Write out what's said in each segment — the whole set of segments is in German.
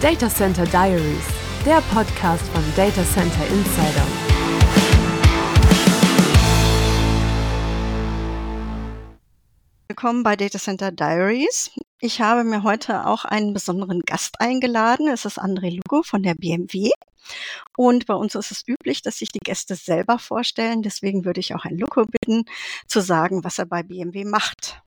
Data Center Diaries, der Podcast von Data Center Insider. Willkommen bei Data Center Diaries. Ich habe mir heute auch einen besonderen Gast eingeladen. Es ist André Lugo von der BMW. Und bei uns ist es üblich, dass sich die Gäste selber vorstellen. Deswegen würde ich auch Herrn Lugo bitten, zu sagen, was er bei BMW macht.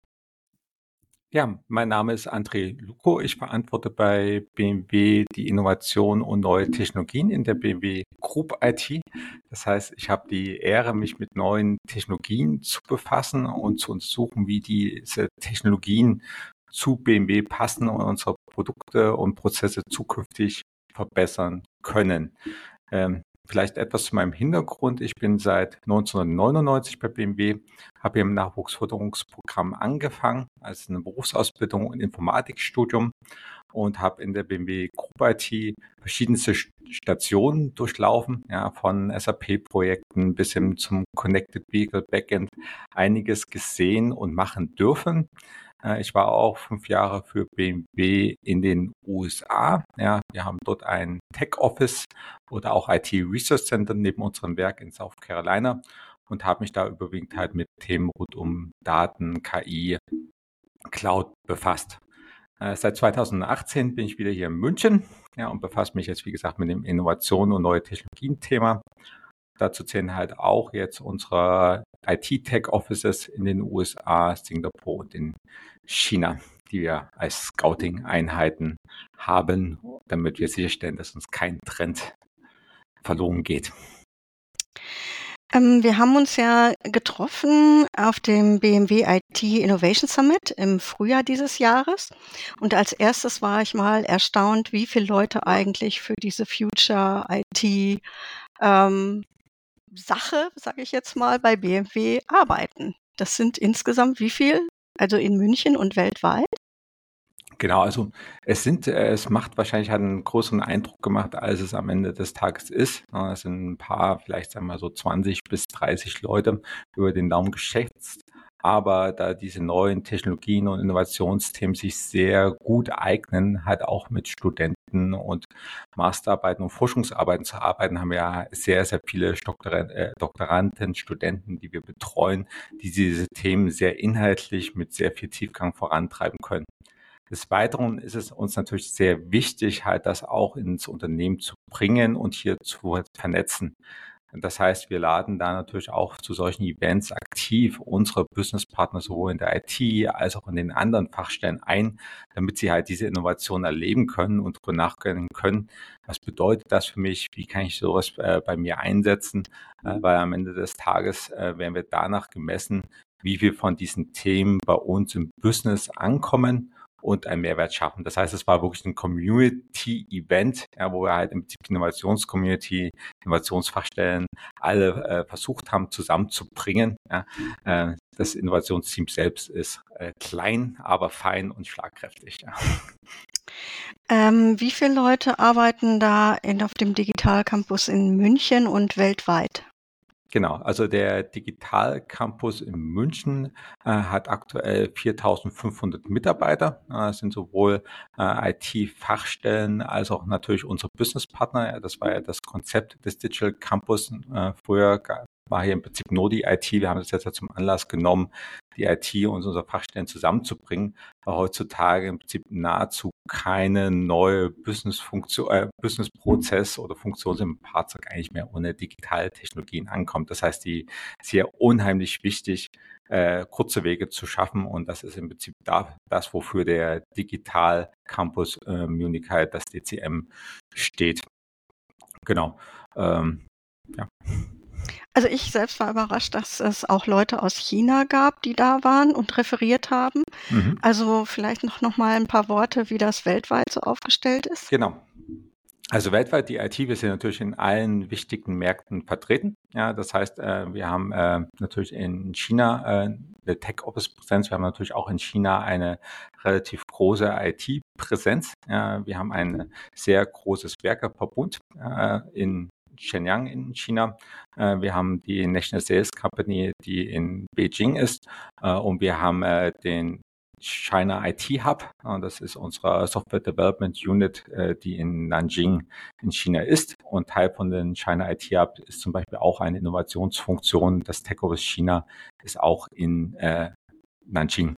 Ja, mein Name ist André Luko. Ich verantworte bei BMW die Innovation und neue Technologien in der BMW Group IT. Das heißt, ich habe die Ehre, mich mit neuen Technologien zu befassen und zu untersuchen, wie diese Technologien zu BMW passen und unsere Produkte und Prozesse zukünftig verbessern können. Ähm, Vielleicht etwas zu meinem Hintergrund. Ich bin seit 1999 bei BMW, habe im Nachwuchsförderungsprogramm angefangen, als eine Berufsausbildung und Informatikstudium und habe in der BMW Group IT verschiedenste Stationen durchlaufen, ja, von SAP-Projekten bis hin zum Connected Vehicle Backend einiges gesehen und machen dürfen. Äh, ich war auch fünf Jahre für BMW in den USA. Ja, wir haben dort ein Tech Office oder auch IT Research Center neben unserem Werk in South Carolina und habe mich da überwiegend halt mit Themen rund um Daten, KI, Cloud befasst. Äh, seit 2018 bin ich wieder hier in München ja, und befasse mich jetzt, wie gesagt, mit dem Innovation und neue Technologien-Thema. Dazu zählen halt auch jetzt unsere IT-Tech-Offices in den USA, Singapur und in China, die wir als Scouting-Einheiten haben, damit wir sicherstellen, dass uns kein Trend verloren geht. Ähm, wir haben uns ja getroffen auf dem BMW IT Innovation Summit im Frühjahr dieses Jahres. Und als erstes war ich mal erstaunt, wie viele Leute eigentlich für diese Future IT ähm, Sache, sage ich jetzt mal, bei BMW arbeiten. Das sind insgesamt wie viel? Also in München und weltweit? Genau, also es sind, äh, es macht wahrscheinlich einen größeren Eindruck gemacht, als es am Ende des Tages ist. Es sind ein paar, vielleicht sagen wir so 20 bis 30 Leute über den Daumen geschätzt. Aber da diese neuen Technologien und Innovationsthemen sich sehr gut eignen, halt auch mit Studenten und Masterarbeiten und Forschungsarbeiten zu arbeiten, haben wir ja sehr, sehr viele äh, Doktoranden, Studenten, die wir betreuen, die diese Themen sehr inhaltlich mit sehr viel Tiefgang vorantreiben können. Des Weiteren ist es uns natürlich sehr wichtig, halt das auch ins Unternehmen zu bringen und hier zu vernetzen. Das heißt, wir laden da natürlich auch zu solchen Events aktiv unsere Businesspartner sowohl in der IT als auch in den anderen Fachstellen ein, damit sie halt diese Innovation erleben können und darüber nachdenken können, was bedeutet das für mich, wie kann ich sowas äh, bei mir einsetzen, äh, weil am Ende des Tages äh, werden wir danach gemessen, wie wir von diesen Themen bei uns im Business ankommen und einen Mehrwert schaffen. Das heißt, es war wirklich ein Community-Event, ja, wo wir halt im Prinzip Innovationscommunity, Innovationsfachstellen alle äh, versucht haben zusammenzubringen. Ja. Äh, das Innovationsteam selbst ist äh, klein, aber fein und schlagkräftig. Ja. Ähm, wie viele Leute arbeiten da in, auf dem Digital Campus in München und weltweit? Genau, also der Digital Campus in München äh, hat aktuell 4500 Mitarbeiter. Das sind sowohl äh, IT-Fachstellen als auch natürlich unsere Businesspartner. Das war ja das Konzept des Digital Campus. Äh, früher war hier im Prinzip nur die IT. Wir haben das jetzt zum Anlass genommen, die IT und unsere Fachstellen zusammenzubringen, weil heutzutage im Prinzip nahezu keine neue Business-Funktion, äh, Business-Prozess oder Funktion im Fahrzeug eigentlich mehr ohne digitale Technologien ankommt. Das heißt, die ist hier unheimlich wichtig, äh, kurze Wege zu schaffen und das ist im Prinzip da, das, wofür der Digital Campus äh, Munich halt, das DCM steht. Genau. Ähm, ja. Also ich selbst war überrascht, dass es auch Leute aus China gab, die da waren und referiert haben. Mhm. Also vielleicht noch, noch mal ein paar Worte, wie das weltweit so aufgestellt ist. Genau. Also weltweit die IT, wir sind natürlich in allen wichtigen Märkten vertreten. Ja, das heißt, äh, wir haben äh, natürlich in China äh, eine Tech Office Präsenz. Wir haben natürlich auch in China eine relativ große IT Präsenz. Ja, wir haben ein sehr großes Werkerverbund äh, in Shenyang in China. Äh, wir haben die National Sales Company, die in Beijing ist. Äh, und wir haben äh, den China IT Hub. Das ist unsere Software Development Unit, die in Nanjing in China ist. Und Teil von den China IT Hub ist zum Beispiel auch eine Innovationsfunktion. Das Tech Office China ist auch in Nanjing.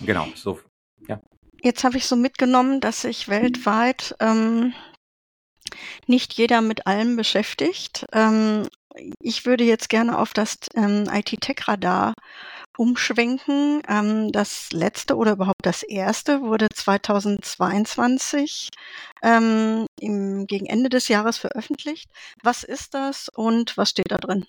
Genau, so, ja. Jetzt habe ich so mitgenommen, dass sich weltweit ähm, nicht jeder mit allem beschäftigt. Ähm, ich würde jetzt gerne auf das ähm, IT-Tech-Radar umschwenken. Ähm, das letzte oder überhaupt das erste wurde 2022 ähm, im, gegen Ende des Jahres veröffentlicht. Was ist das und was steht da drin?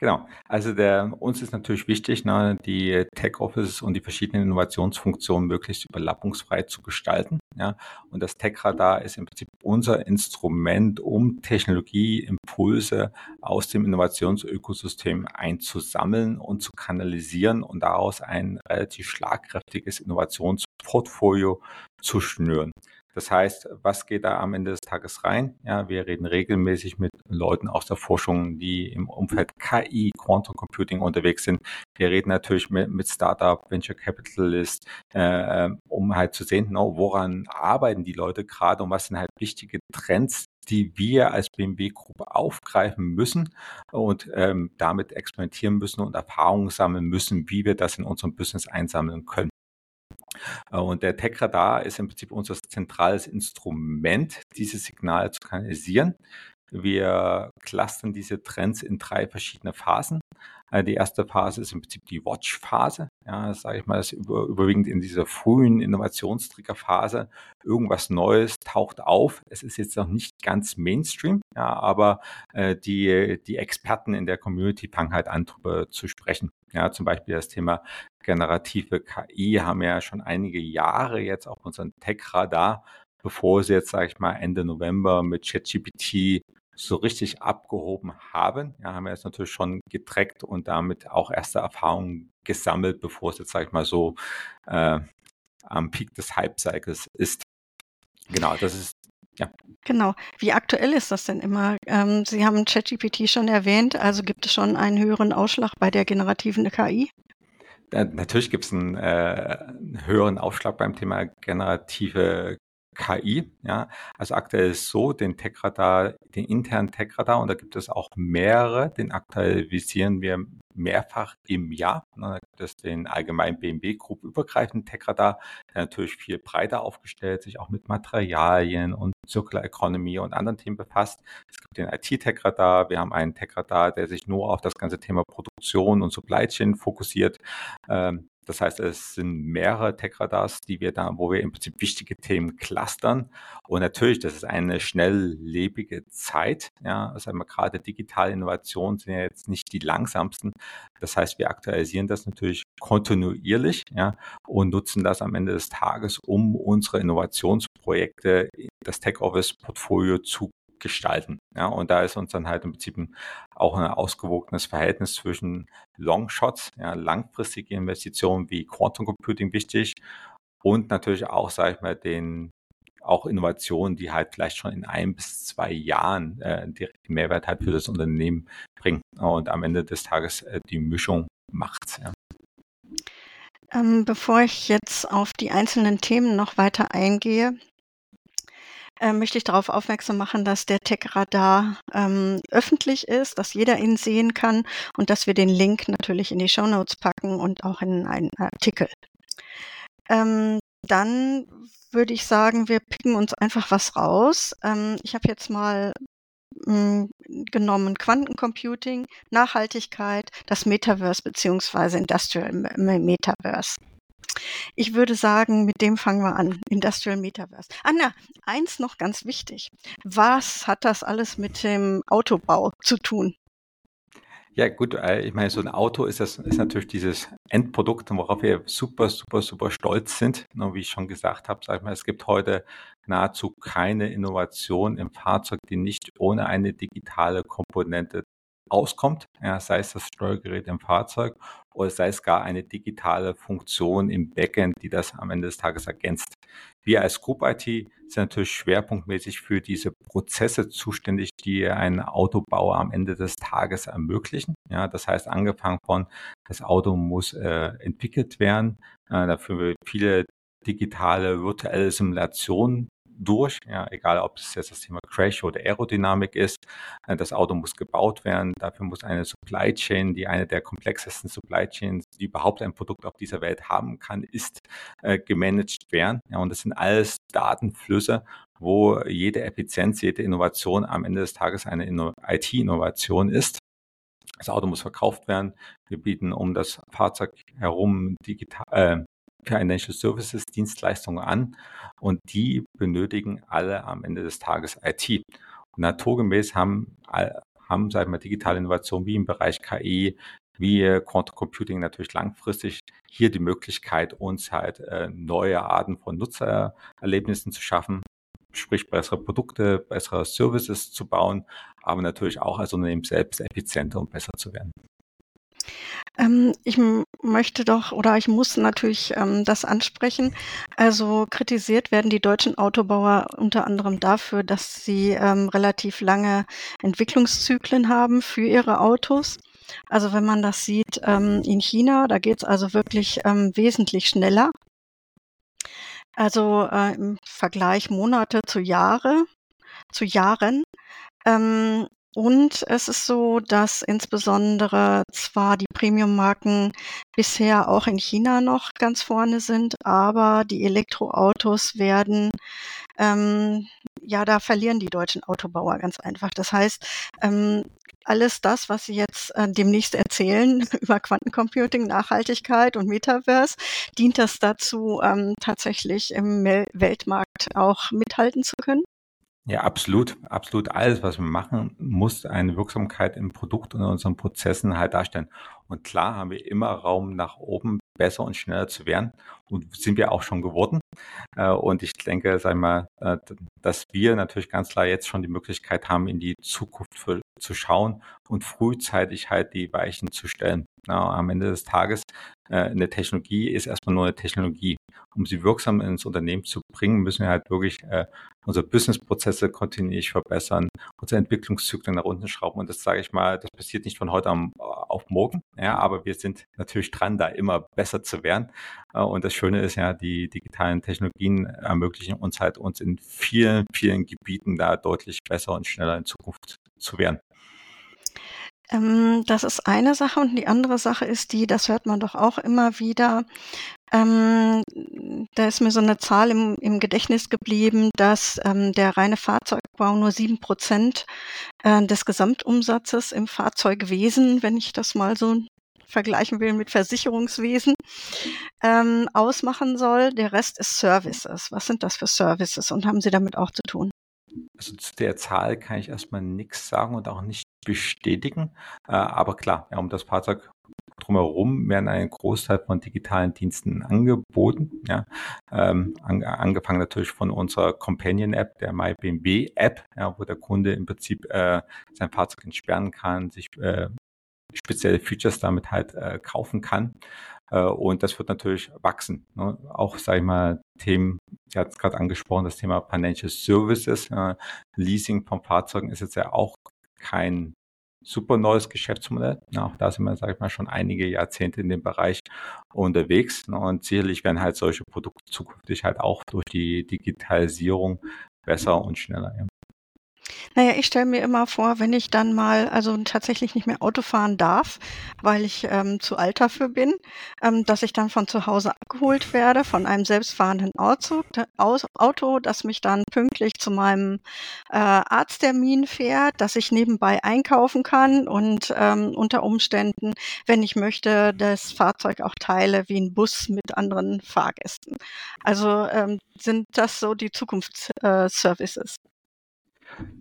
Genau. Also der, uns ist natürlich wichtig, ne, die Tech Offices und die verschiedenen Innovationsfunktionen möglichst überlappungsfrei zu gestalten. Ja. Und das Tech Radar ist im Prinzip unser Instrument, um Technologieimpulse aus dem Innovationsökosystem einzusammeln und zu kanalisieren und daraus ein relativ schlagkräftiges Innovationsportfolio zu schnüren. Das heißt, was geht da am Ende des Tages rein? Ja, wir reden regelmäßig mit Leuten aus der Forschung, die im Umfeld KI, Quantum Computing unterwegs sind. Wir reden natürlich mit, mit Startup, Venture Capitalist, äh, um halt zu sehen, no, woran arbeiten die Leute gerade und was sind halt wichtige Trends, die wir als BMW-Gruppe aufgreifen müssen und ähm, damit experimentieren müssen und Erfahrungen sammeln müssen, wie wir das in unserem Business einsammeln können. Äh, und der Tech-Radar ist im Prinzip unser zentrales Instrument, diese Signale zu kanalisieren. Wir clustern diese Trends in drei verschiedene Phasen. Äh, die erste Phase ist im Prinzip die Watch-Phase. Ja, sage ich mal, das über, überwiegend in dieser frühen Innovationstrigger-Phase. Irgendwas Neues taucht auf. Es ist jetzt noch nicht ganz Mainstream, ja, aber äh, die, die Experten in der Community fangen halt an, darüber zu sprechen. Ja, zum Beispiel das Thema generative KI haben wir ja schon einige Jahre jetzt auf unserem Tech-Radar, bevor sie jetzt, sage ich mal, Ende November mit ChatGPT so richtig abgehoben haben. Ja, haben wir jetzt natürlich schon getrackt und damit auch erste Erfahrungen gesammelt, bevor es jetzt, sage ich mal, so äh, am Peak des Hype-Cycles ist. Genau, das ist ja. Genau. Wie aktuell ist das denn immer? Ähm, Sie haben ChatGPT schon erwähnt, also gibt es schon einen höheren Ausschlag bei der generativen KI? Äh, natürlich gibt es einen, äh, höheren Aufschlag beim Thema generative KI. Ja, also aktuell ist so, den Tech-Radar, den internen Tech-Radar, und da gibt es auch mehrere, den aktualisieren wir mehrfach im Jahr. Da gibt es den allgemeinen BMW Group übergreifenden Tech-Radar, der natürlich viel breiter aufgestellt, sich auch mit Materialien und Circular Economy und anderen Themen befasst. Es gibt den IT-Tech-Radar, wir haben einen Tech-Radar, der sich nur auf das ganze Thema Produktion und Supply Chain fokussiert. Ähm, das heißt, es sind mehrere Tech-Radars, die wir da, wo wir im Prinzip wichtige Themen clustern. Und natürlich, das ist eine schnelllebige Zeit. Ja, also gerade digitale Innovationen sind ja jetzt nicht die langsamsten. Das heißt, wir aktualisieren das natürlich kontinuierlich, ja, und nutzen das am Ende des Tages, um unsere Innovationsprojekte, das Tech Office Portfolio zu gestalten. Ja, und da ist uns dann halt im Prinzip auch ein ausgewogenes Verhältnis zwischen Longshots, ja, langfristige Investitionen wie Quantum Computing wichtig und natürlich auch, sage ich mal, den auch Innovationen, die halt vielleicht schon in ein bis zwei Jahren äh, direkten Mehrwert halt für das Unternehmen bringen und am Ende des Tages äh, die Mischung macht. Ja. Ähm, bevor ich jetzt auf die einzelnen Themen noch weiter eingehe, äh, möchte ich darauf aufmerksam machen, dass der Tech-Radar ähm, öffentlich ist, dass jeder ihn sehen kann und dass wir den Link natürlich in die Show Notes packen und auch in einen Artikel. Ähm, dann würde ich sagen, wir picken uns einfach was raus. Ähm, ich habe jetzt mal hm, genommen Quantencomputing, Nachhaltigkeit, das Metaverse beziehungsweise Industrial Metaverse. Ich würde sagen, mit dem fangen wir an. Industrial Metaverse. Ah, na, eins noch ganz wichtig. Was hat das alles mit dem Autobau zu tun? Ja, gut, äh, ich meine, so ein Auto ist das ist natürlich dieses Endprodukt, worauf wir super, super, super stolz sind. Nur wie ich schon gesagt habe, sag ich mal, es gibt heute nahezu keine Innovation im Fahrzeug, die nicht ohne eine digitale Komponente auskommt, ja, sei es das Steuergerät im Fahrzeug oder sei es gar eine digitale Funktion im Backend, die das am Ende des Tages ergänzt. Wir als Group IT sind natürlich schwerpunktmäßig für diese Prozesse zuständig, die ein Autobauer am Ende des Tages ermöglichen. Ja, das heißt, angefangen von, das Auto muss äh, entwickelt werden, äh, dafür viele digitale virtuelle Simulationen durch, ja, egal ob es jetzt das Thema Crash oder Aerodynamik ist. Äh, das Auto muss gebaut werden, dafür muss eine Supply Chain, die eine der komplexesten Supply Chains, die überhaupt ein Produkt auf dieser Welt haben kann, ist, äh, gemanagt werden. Ja, und das sind alles Datenflüsse, wo jede Effizienz, jede Innovation am Ende des Tages eine IT-Innovation ist. Das Auto muss verkauft werden. Wir bieten um das Fahrzeug herum digital, äh, Financial Services Dienstleistungen an und die benötigen alle am Ende des Tages IT. Und naturgemäß haben, haben seit mal digitale Innovation wie im Bereich KI, wie Quantum Computing natürlich langfristig hier die Möglichkeit, uns halt äh, neue Arten von Nutzererlebnissen zu schaffen, sprich bessere Produkte, bessere Services zu bauen, aber natürlich auch als Unternehmen selbst effizienter und besser zu werden. Ähm, ich möchte doch oder ich muss natürlich ähm, das ansprechen. Also kritisiert werden die deutschen Autobauer unter anderem dafür, dass sie ähm, relativ lange Entwicklungszyklen haben für ihre Autos. Also wenn man das sieht ähm, in China, da geht es also wirklich ähm, wesentlich schneller. Also äh, im Vergleich Monate zu Jahre, zu Jahren. Ähm, und es ist so, dass insbesondere zwar die Premium-Marken bisher auch in China noch ganz vorne sind, aber die Elektroautos werden, ähm, ja, da verlieren die deutschen Autobauer ganz einfach. Das heißt, ähm, alles das, was Sie jetzt äh, demnächst erzählen über Quantencomputing, Nachhaltigkeit und Metaverse, dient das dazu, ähm, tatsächlich im Weltmarkt auch mithalten zu können? Ja, absolut, absolut. Alles, was wir machen, muss eine Wirksamkeit im Produkt und in unseren Prozessen halt darstellen. Und klar haben wir immer Raum nach oben, besser und schneller zu werden. Und sind wir auch schon geworden. Äh, und ich denke, sag mal, äh, dass wir natürlich ganz klar jetzt schon die Möglichkeit haben, in die Zukunft zu schauen und frühzeitig halt die Weichen zu stellen. am Ende des Tages, äh, eine Technologie ist erstmal nur eine Technologie um sie wirksam ins Unternehmen zu bringen, müssen wir halt wirklich unsere Businessprozesse kontinuierlich verbessern, unsere Entwicklungszyklen nach unten schrauben. Und das sage ich mal, das passiert nicht von heute auf morgen, ja, aber wir sind natürlich dran, da immer besser zu werden. Äh, und das Schöne ist ja, die digitalen Technologien ermöglichen uns halt, uns in vielen, vielen Gebieten da deutlich besser und schneller in Zukunft zu werden. Ähm, das ist eine Sache und die andere Sache ist die, das hört man doch auch immer wieder, ähm, da ist mir so eine Zahl im, im Gedächtnis geblieben, dass ähm, der reine Fahrzeugbau nur sieben Prozent äh, des Gesamtumsatzes im Fahrzeugwesen, wenn ich das mal so vergleichen will mit Versicherungswesen, ähm, ausmachen soll. Der Rest ist Services. Was sind das für Services und haben Sie damit auch zu tun? Also zu der Zahl kann ich erstmal nichts sagen und auch nicht bestätigen. Äh, aber klar, ja, um das Fahrzeug drumherum werden ein Großteil von digitalen Diensten angeboten. Ja, ähm, an, angefangen natürlich von unserer Companion-App, der MyBMW-App, ja, wo der Kunde im Prinzip äh, sein Fahrzeug entsperren kann, sich äh, spezielle Features damit halt äh, kaufen kann. Äh, und das wird natürlich wachsen. Ne? Auch, sage ich mal, Themen, Sie hat es gerade angesprochen, das Thema Financial Services. Äh, Leasing von Fahrzeugen ist jetzt ja auch kein super neues Geschäftsmodell. Auch da sind wir, sage ich mal, schon einige Jahrzehnte in dem Bereich unterwegs. Ne? Und sicherlich werden halt solche Produkte zukünftig halt auch durch die Digitalisierung besser und schneller. Ja. Naja, ich stelle mir immer vor, wenn ich dann mal also tatsächlich nicht mehr Auto fahren darf, weil ich ähm, zu alt dafür bin, ähm, dass ich dann von zu Hause abgeholt werde von einem selbstfahrenden Auto, das mich dann pünktlich zu meinem äh, Arzttermin fährt, dass ich nebenbei einkaufen kann und ähm, unter Umständen, wenn ich möchte, das Fahrzeug auch teile wie ein Bus mit anderen Fahrgästen. Also ähm, sind das so die Zukunftsservices. Äh,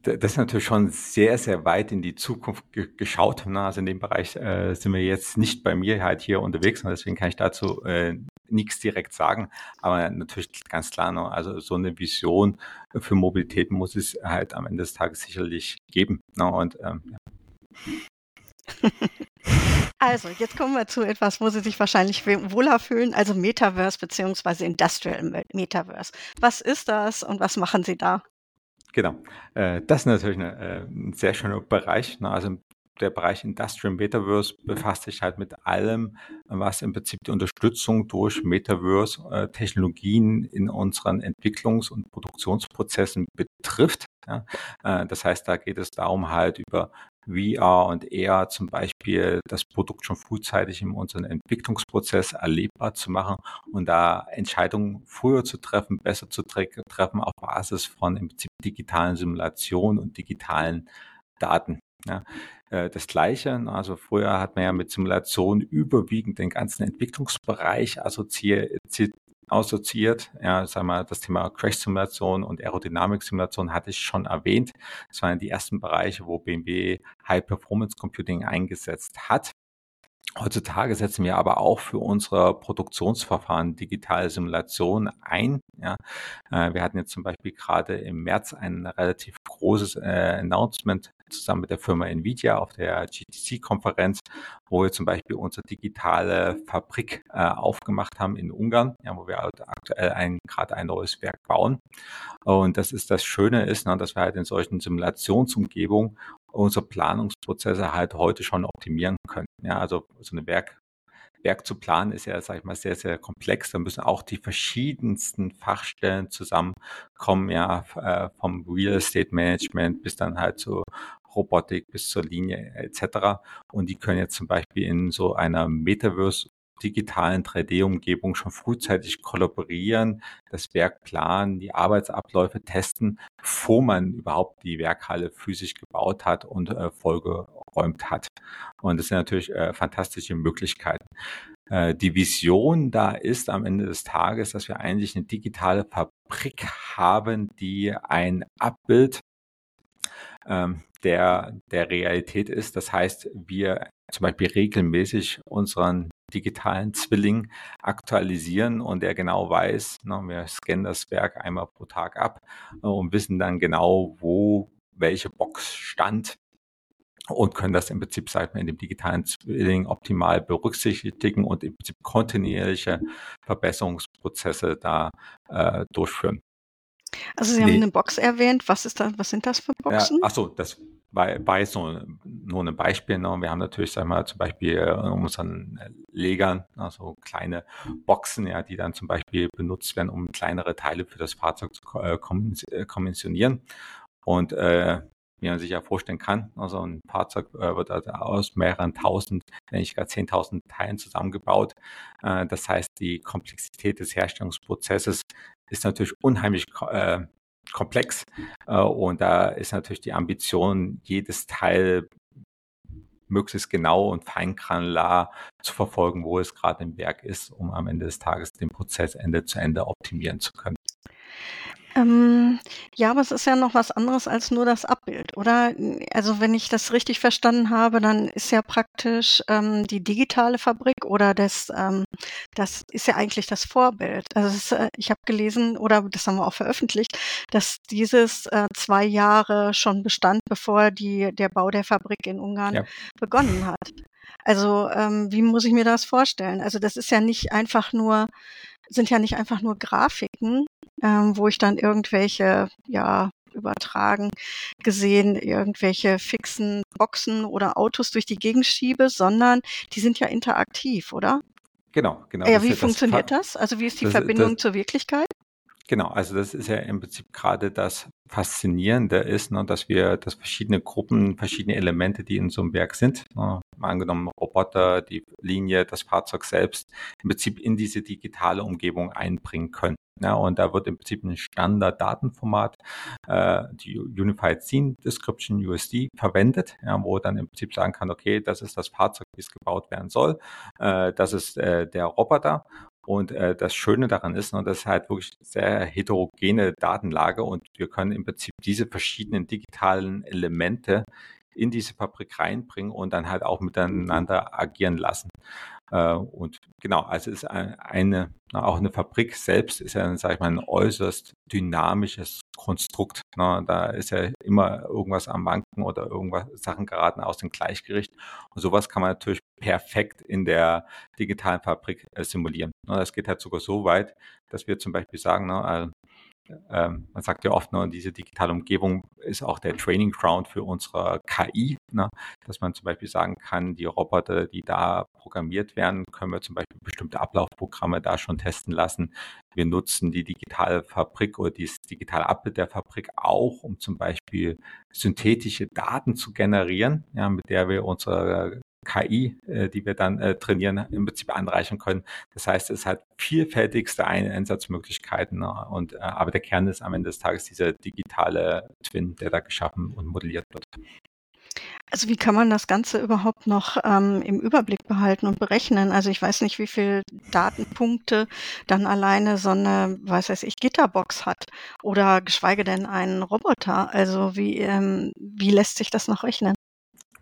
das ist natürlich schon sehr, sehr weit in die Zukunft geschaut. Ne? Also in dem Bereich äh, sind wir jetzt nicht bei mir halt hier unterwegs und deswegen kann ich dazu äh, nichts direkt sagen. Aber natürlich ganz klar, ne? also so eine Vision für Mobilität muss es halt am Ende des Tages sicherlich geben. Ne? Und ähm, ja. Also, jetzt kommen wir zu etwas, wo Sie sich wahrscheinlich wohler fühlen, also Metaverse beziehungsweise Industrial Metaverse. Was ist das und was machen Sie da? Genau. Äh, das ist natürlich äh, ein sehr schöner Bereich. Ne? Also der Bereich Industrial Metaverse befasst sich halt mit allem, was im Prinzip die Unterstützung durch Metaverse-Technologien in unseren Entwicklungs- und Produktionsprozessen betrifft. Äh, das heißt, da geht es darum, halt über VR und AR zum Beispiel das Produkt schon frühzeitig in unserem Entwicklungsprozess erlebbar zu machen und da Entscheidungen früher zu treffen, besser zu treffen auf Basis von im Prinzip digitalen Simulationen und digitalen Daten. Ja. Äh, das Gleiche, ne, also früher hat man ja mit Simulation überwiegend den ganzen Entwicklungsbereich assoziiert, assoziiert. Ja, sagen wir, das Thema Crash-Simulation und Aerodynamik-Simulation hatte ich schon erwähnt. Das waren die ersten Bereiche, wo BMW High-Performance-Computing eingesetzt hat. Heutzutage setzen wir aber auch für unsere Produktionsverfahren digitale Simulation ein. Ja. Äh, wir hatten jetzt zum Beispiel gerade im März ein relativ großes äh, Announcement zusammen mit der Firma Nvidia auf der GTC-Konferenz, wo wir zum Beispiel unsere digitale Fabrik äh, aufgemacht haben in Ungarn, ja, wo wir halt aktuell ein, gerade ein neues Werk bauen. Und das ist das Schöne ist, ne, dass wir halt in solchen Simulationsumgebungen unsere Planungsprozesse halt heute schon optimieren können. Ja, also so eine Werk, Werk zu planen ist ja, sag ich mal, sehr, sehr komplex. Da müssen auch die verschiedensten Fachstellen zusammenkommen, ja, äh, vom Real Estate Management bis dann halt zu Robotik bis zur Linie etc. Und die können jetzt zum Beispiel in so einer Metaverse digitalen 3D-Umgebung schon frühzeitig kollaborieren, das Werk planen, die Arbeitsabläufe testen, bevor man überhaupt die Werkhalle physisch gebaut hat und äh, vollgeräumt hat. Und das sind natürlich äh, fantastische Möglichkeiten. Äh, die Vision da ist am Ende des Tages, dass wir eigentlich eine digitale Fabrik haben, die ein Abbild ähm, der, der Realität ist. Das heißt, wir zum Beispiel regelmäßig unseren digitalen Zwilling aktualisieren und der genau weiß, ne, wir scannen das Werk einmal pro Tag ab äh, und wissen dann genau, wo welche Box stand und können das im Prinzip seit in dem digitalen Zwilling optimal berücksichtigen und im Prinzip kontinuierliche Verbesserungsprozesse da äh, durchführen. Also Sie haben eine Box erwähnt. Was ist da, was sind das für Boxen? Ja, achso, das war, war jetzt nur, nur ein Beispiel. Ne? Wir haben natürlich, sagen wir, zum Beispiel äh, unseren Legern, also kleine Boxen, ja, die dann zum Beispiel benutzt werden, um kleinere Teile für das Fahrzeug zu äh, äh, konventionieren. Und äh, wie man sich ja vorstellen kann. Also ein Fahrzeug äh, wird also aus mehreren tausend, wenn nicht gar zehntausend Teilen zusammengebaut. Äh, das heißt, die Komplexität des Herstellungsprozesses ist natürlich unheimlich äh, komplex. Äh, und da ist natürlich die Ambition, jedes Teil möglichst genau und feingranular zu verfolgen, wo es gerade im Werk ist, um am Ende des Tages den Prozess Ende zu Ende optimieren zu können. Ähm, ja, aber es ist ja noch was anderes als nur das Abbild, oder? Also wenn ich das richtig verstanden habe, dann ist ja praktisch ähm, die digitale Fabrik oder das, ähm, das ist ja eigentlich das Vorbild. Also ist, äh, ich habe gelesen oder das haben wir auch veröffentlicht, dass dieses äh, zwei Jahre schon bestand, bevor die, der Bau der Fabrik in Ungarn ja. begonnen hat. Also ähm, wie muss ich mir das vorstellen? Also das ist ja nicht einfach nur sind ja nicht einfach nur Grafiken, ähm, wo ich dann irgendwelche, ja, übertragen gesehen, irgendwelche fixen Boxen oder Autos durch die Gegend schiebe, sondern die sind ja interaktiv, oder? Genau, genau. Ja, wie funktioniert das? Also wie ist die das, Verbindung das, zur Wirklichkeit? Genau, also das ist ja im Prinzip gerade das Faszinierende ist, ne, dass wir, dass verschiedene Gruppen, verschiedene Elemente, die in so einem Werk sind, ne, angenommen Roboter, die Linie, das Fahrzeug selbst, im Prinzip in diese digitale Umgebung einbringen können. Ja, und da wird im Prinzip ein Standard-Datenformat, äh, die Unified Scene Description USD, verwendet, ja, wo dann im Prinzip sagen kann, okay, das ist das Fahrzeug, wie es gebaut werden soll, äh, das ist äh, der Roboter und äh, das Schöne daran ist, ne, das ist halt wirklich sehr heterogene Datenlage und wir können im Prinzip diese verschiedenen digitalen Elemente in diese Fabrik reinbringen und dann halt auch miteinander agieren lassen. Äh, und genau, also ist eine, auch eine Fabrik selbst ist ja, sage ich mal, ein äußerst dynamisches Konstrukt. Ne? Da ist ja immer irgendwas am Wanken oder irgendwas Sachen geraten aus dem Gleichgericht. Und sowas kann man natürlich perfekt in der digitalen Fabrik äh, simulieren. Ne? Das geht halt sogar so weit, dass wir zum Beispiel sagen, ne, ähm, man sagt ja oft, ne, diese digitale Umgebung ist auch der Training Ground für unsere KI, ne, dass man zum Beispiel sagen kann, die Roboter, die da programmiert werden, können wir zum Beispiel bestimmte Ablaufprogramme da schon testen lassen. Wir nutzen die digitale Fabrik oder das digitale Abbild der Fabrik auch, um zum Beispiel synthetische Daten zu generieren, ja, mit der wir unsere KI, äh, die wir dann äh, trainieren, im Prinzip anreichern können. Das heißt, es hat vielfältigste Einsatzmöglichkeiten. Ne? Und, äh, aber der Kern ist am Ende des Tages dieser digitale Twin, der da geschaffen und modelliert wird. Also wie kann man das Ganze überhaupt noch ähm, im Überblick behalten und berechnen? Also ich weiß nicht, wie viele Datenpunkte dann alleine so eine, weiß weiß ich, Gitterbox hat oder geschweige denn einen Roboter. Also wie, ähm, wie lässt sich das noch rechnen?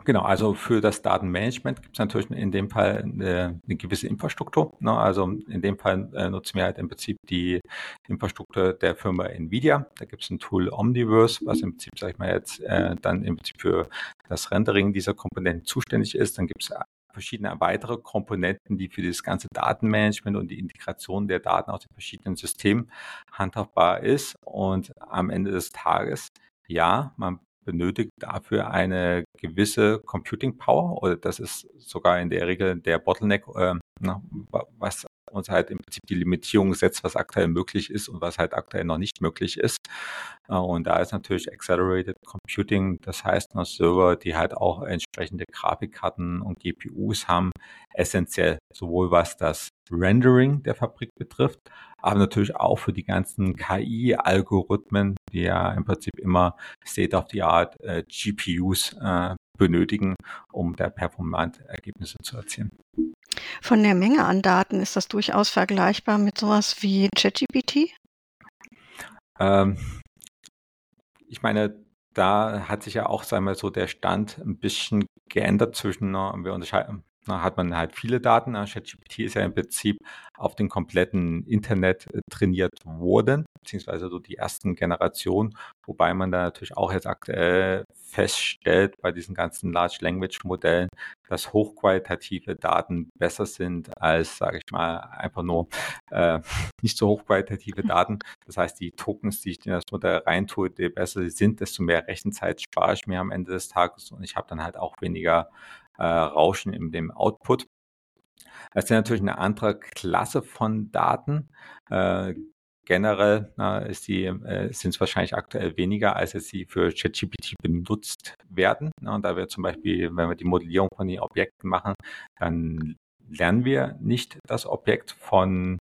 Genau, also für das Datenmanagement gibt es natürlich in dem Fall eine, eine gewisse Infrastruktur. Ne? Also in dem Fall äh, nutzen wir halt im Prinzip die Infrastruktur der Firma Nvidia. Da gibt es ein Tool Omniverse, was im Prinzip, sag ich mal jetzt, äh, dann im Prinzip für das Rendering dieser Komponenten zuständig ist. Dann gibt es verschiedene weitere Komponenten, die für das ganze Datenmanagement und die Integration der Daten aus den verschiedenen Systemen handhabbar ist. Und am Ende des Tages, ja, man benötigt dafür eine gewisse Computing Power oder das ist sogar in der Regel der Bottleneck, äh, was uns halt im Prinzip die Limitierung setzt, was aktuell möglich ist und was halt aktuell noch nicht möglich ist. Äh, und da ist natürlich Accelerated Computing, das heißt noch Server, die halt auch entsprechende Grafikkarten und GPUs haben, essentiell, sowohl was das Rendering der Fabrik betrifft, aber natürlich auch für die ganzen KI-Algorithmen, die ja im Prinzip immer State-of-the-Art äh, GPUs äh, benötigen, um da performant Ergebnisse zu erzielen. Von der Menge an Daten ist das durchaus vergleichbar mit sowas wie ChatGPT? Ähm, ich meine, da hat sich ja auch, sagen wir so, der Stand ein bisschen geändert zwischen, ne, wir unterscheiden, da hat man halt viele Daten. ChatGPT ist ja im Prinzip auf dem kompletten Internet äh, trainiert worden, beziehungsweise so die ersten Generationen, wobei man da natürlich auch jetzt aktuell feststellt bei diesen ganzen Large Language Modellen, dass hochqualitative Daten besser sind als, sage ich mal, einfach nur äh, nicht so hochqualitative Daten. Das heißt, die Tokens, die ich in das Modell reintue, je besser sie sind, desto mehr Rechenzeit spare ich mir am Ende des Tages und ich habe dann halt auch weniger äh, Rauschen in dem Output. Das ist natürlich eine andere Klasse von Daten. Äh, generell äh, äh, sind es wahrscheinlich aktuell weniger, als es sie für ChatGPT benutzt werden. Ne? Und da wir zum Beispiel, wenn wir die Modellierung von den Objekten machen, dann lernen wir nicht das Objekt von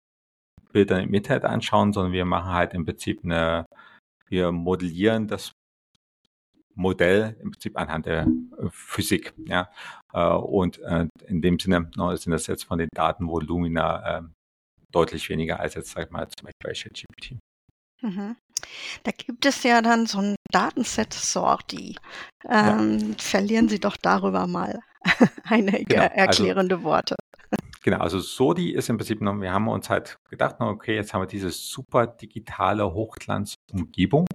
Bildern im Internet anschauen, sondern wir machen halt im Prinzip eine, wir modellieren das Modell im Prinzip anhand der äh, Physik. Ja. Äh, und äh, in dem Sinne no, sind das jetzt von den Datenvolumina ähm, deutlich weniger als jetzt, sag ich mal, zum Beispiel bei ChatGPT. Mhm. Da gibt es ja dann so ein Datenset Sorti. Ähm, ja. Verlieren Sie doch darüber mal einige genau, also erklärende also, Worte. Genau, also Sodi ist im Prinzip, wir haben uns halt gedacht, okay, jetzt haben wir diese super digitale Hochglanzumgebung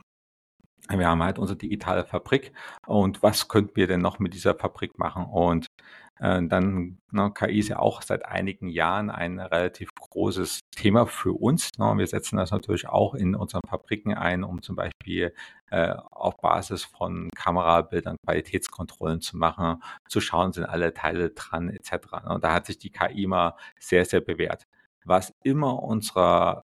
wir haben halt unsere digitale Fabrik und was könnten wir denn noch mit dieser Fabrik machen? Und äh, dann, ne, KI ist ja auch seit einigen Jahren ein relativ großes Thema für uns. Ne? Wir setzen das natürlich auch in unseren Fabriken ein, um zum Beispiel äh, auf Basis von Kamerabildern Qualitätskontrollen zu machen, zu schauen, sind alle Teile dran, etc. Ne? Und da hat sich die KI immer sehr, sehr bewährt. Was immer unserer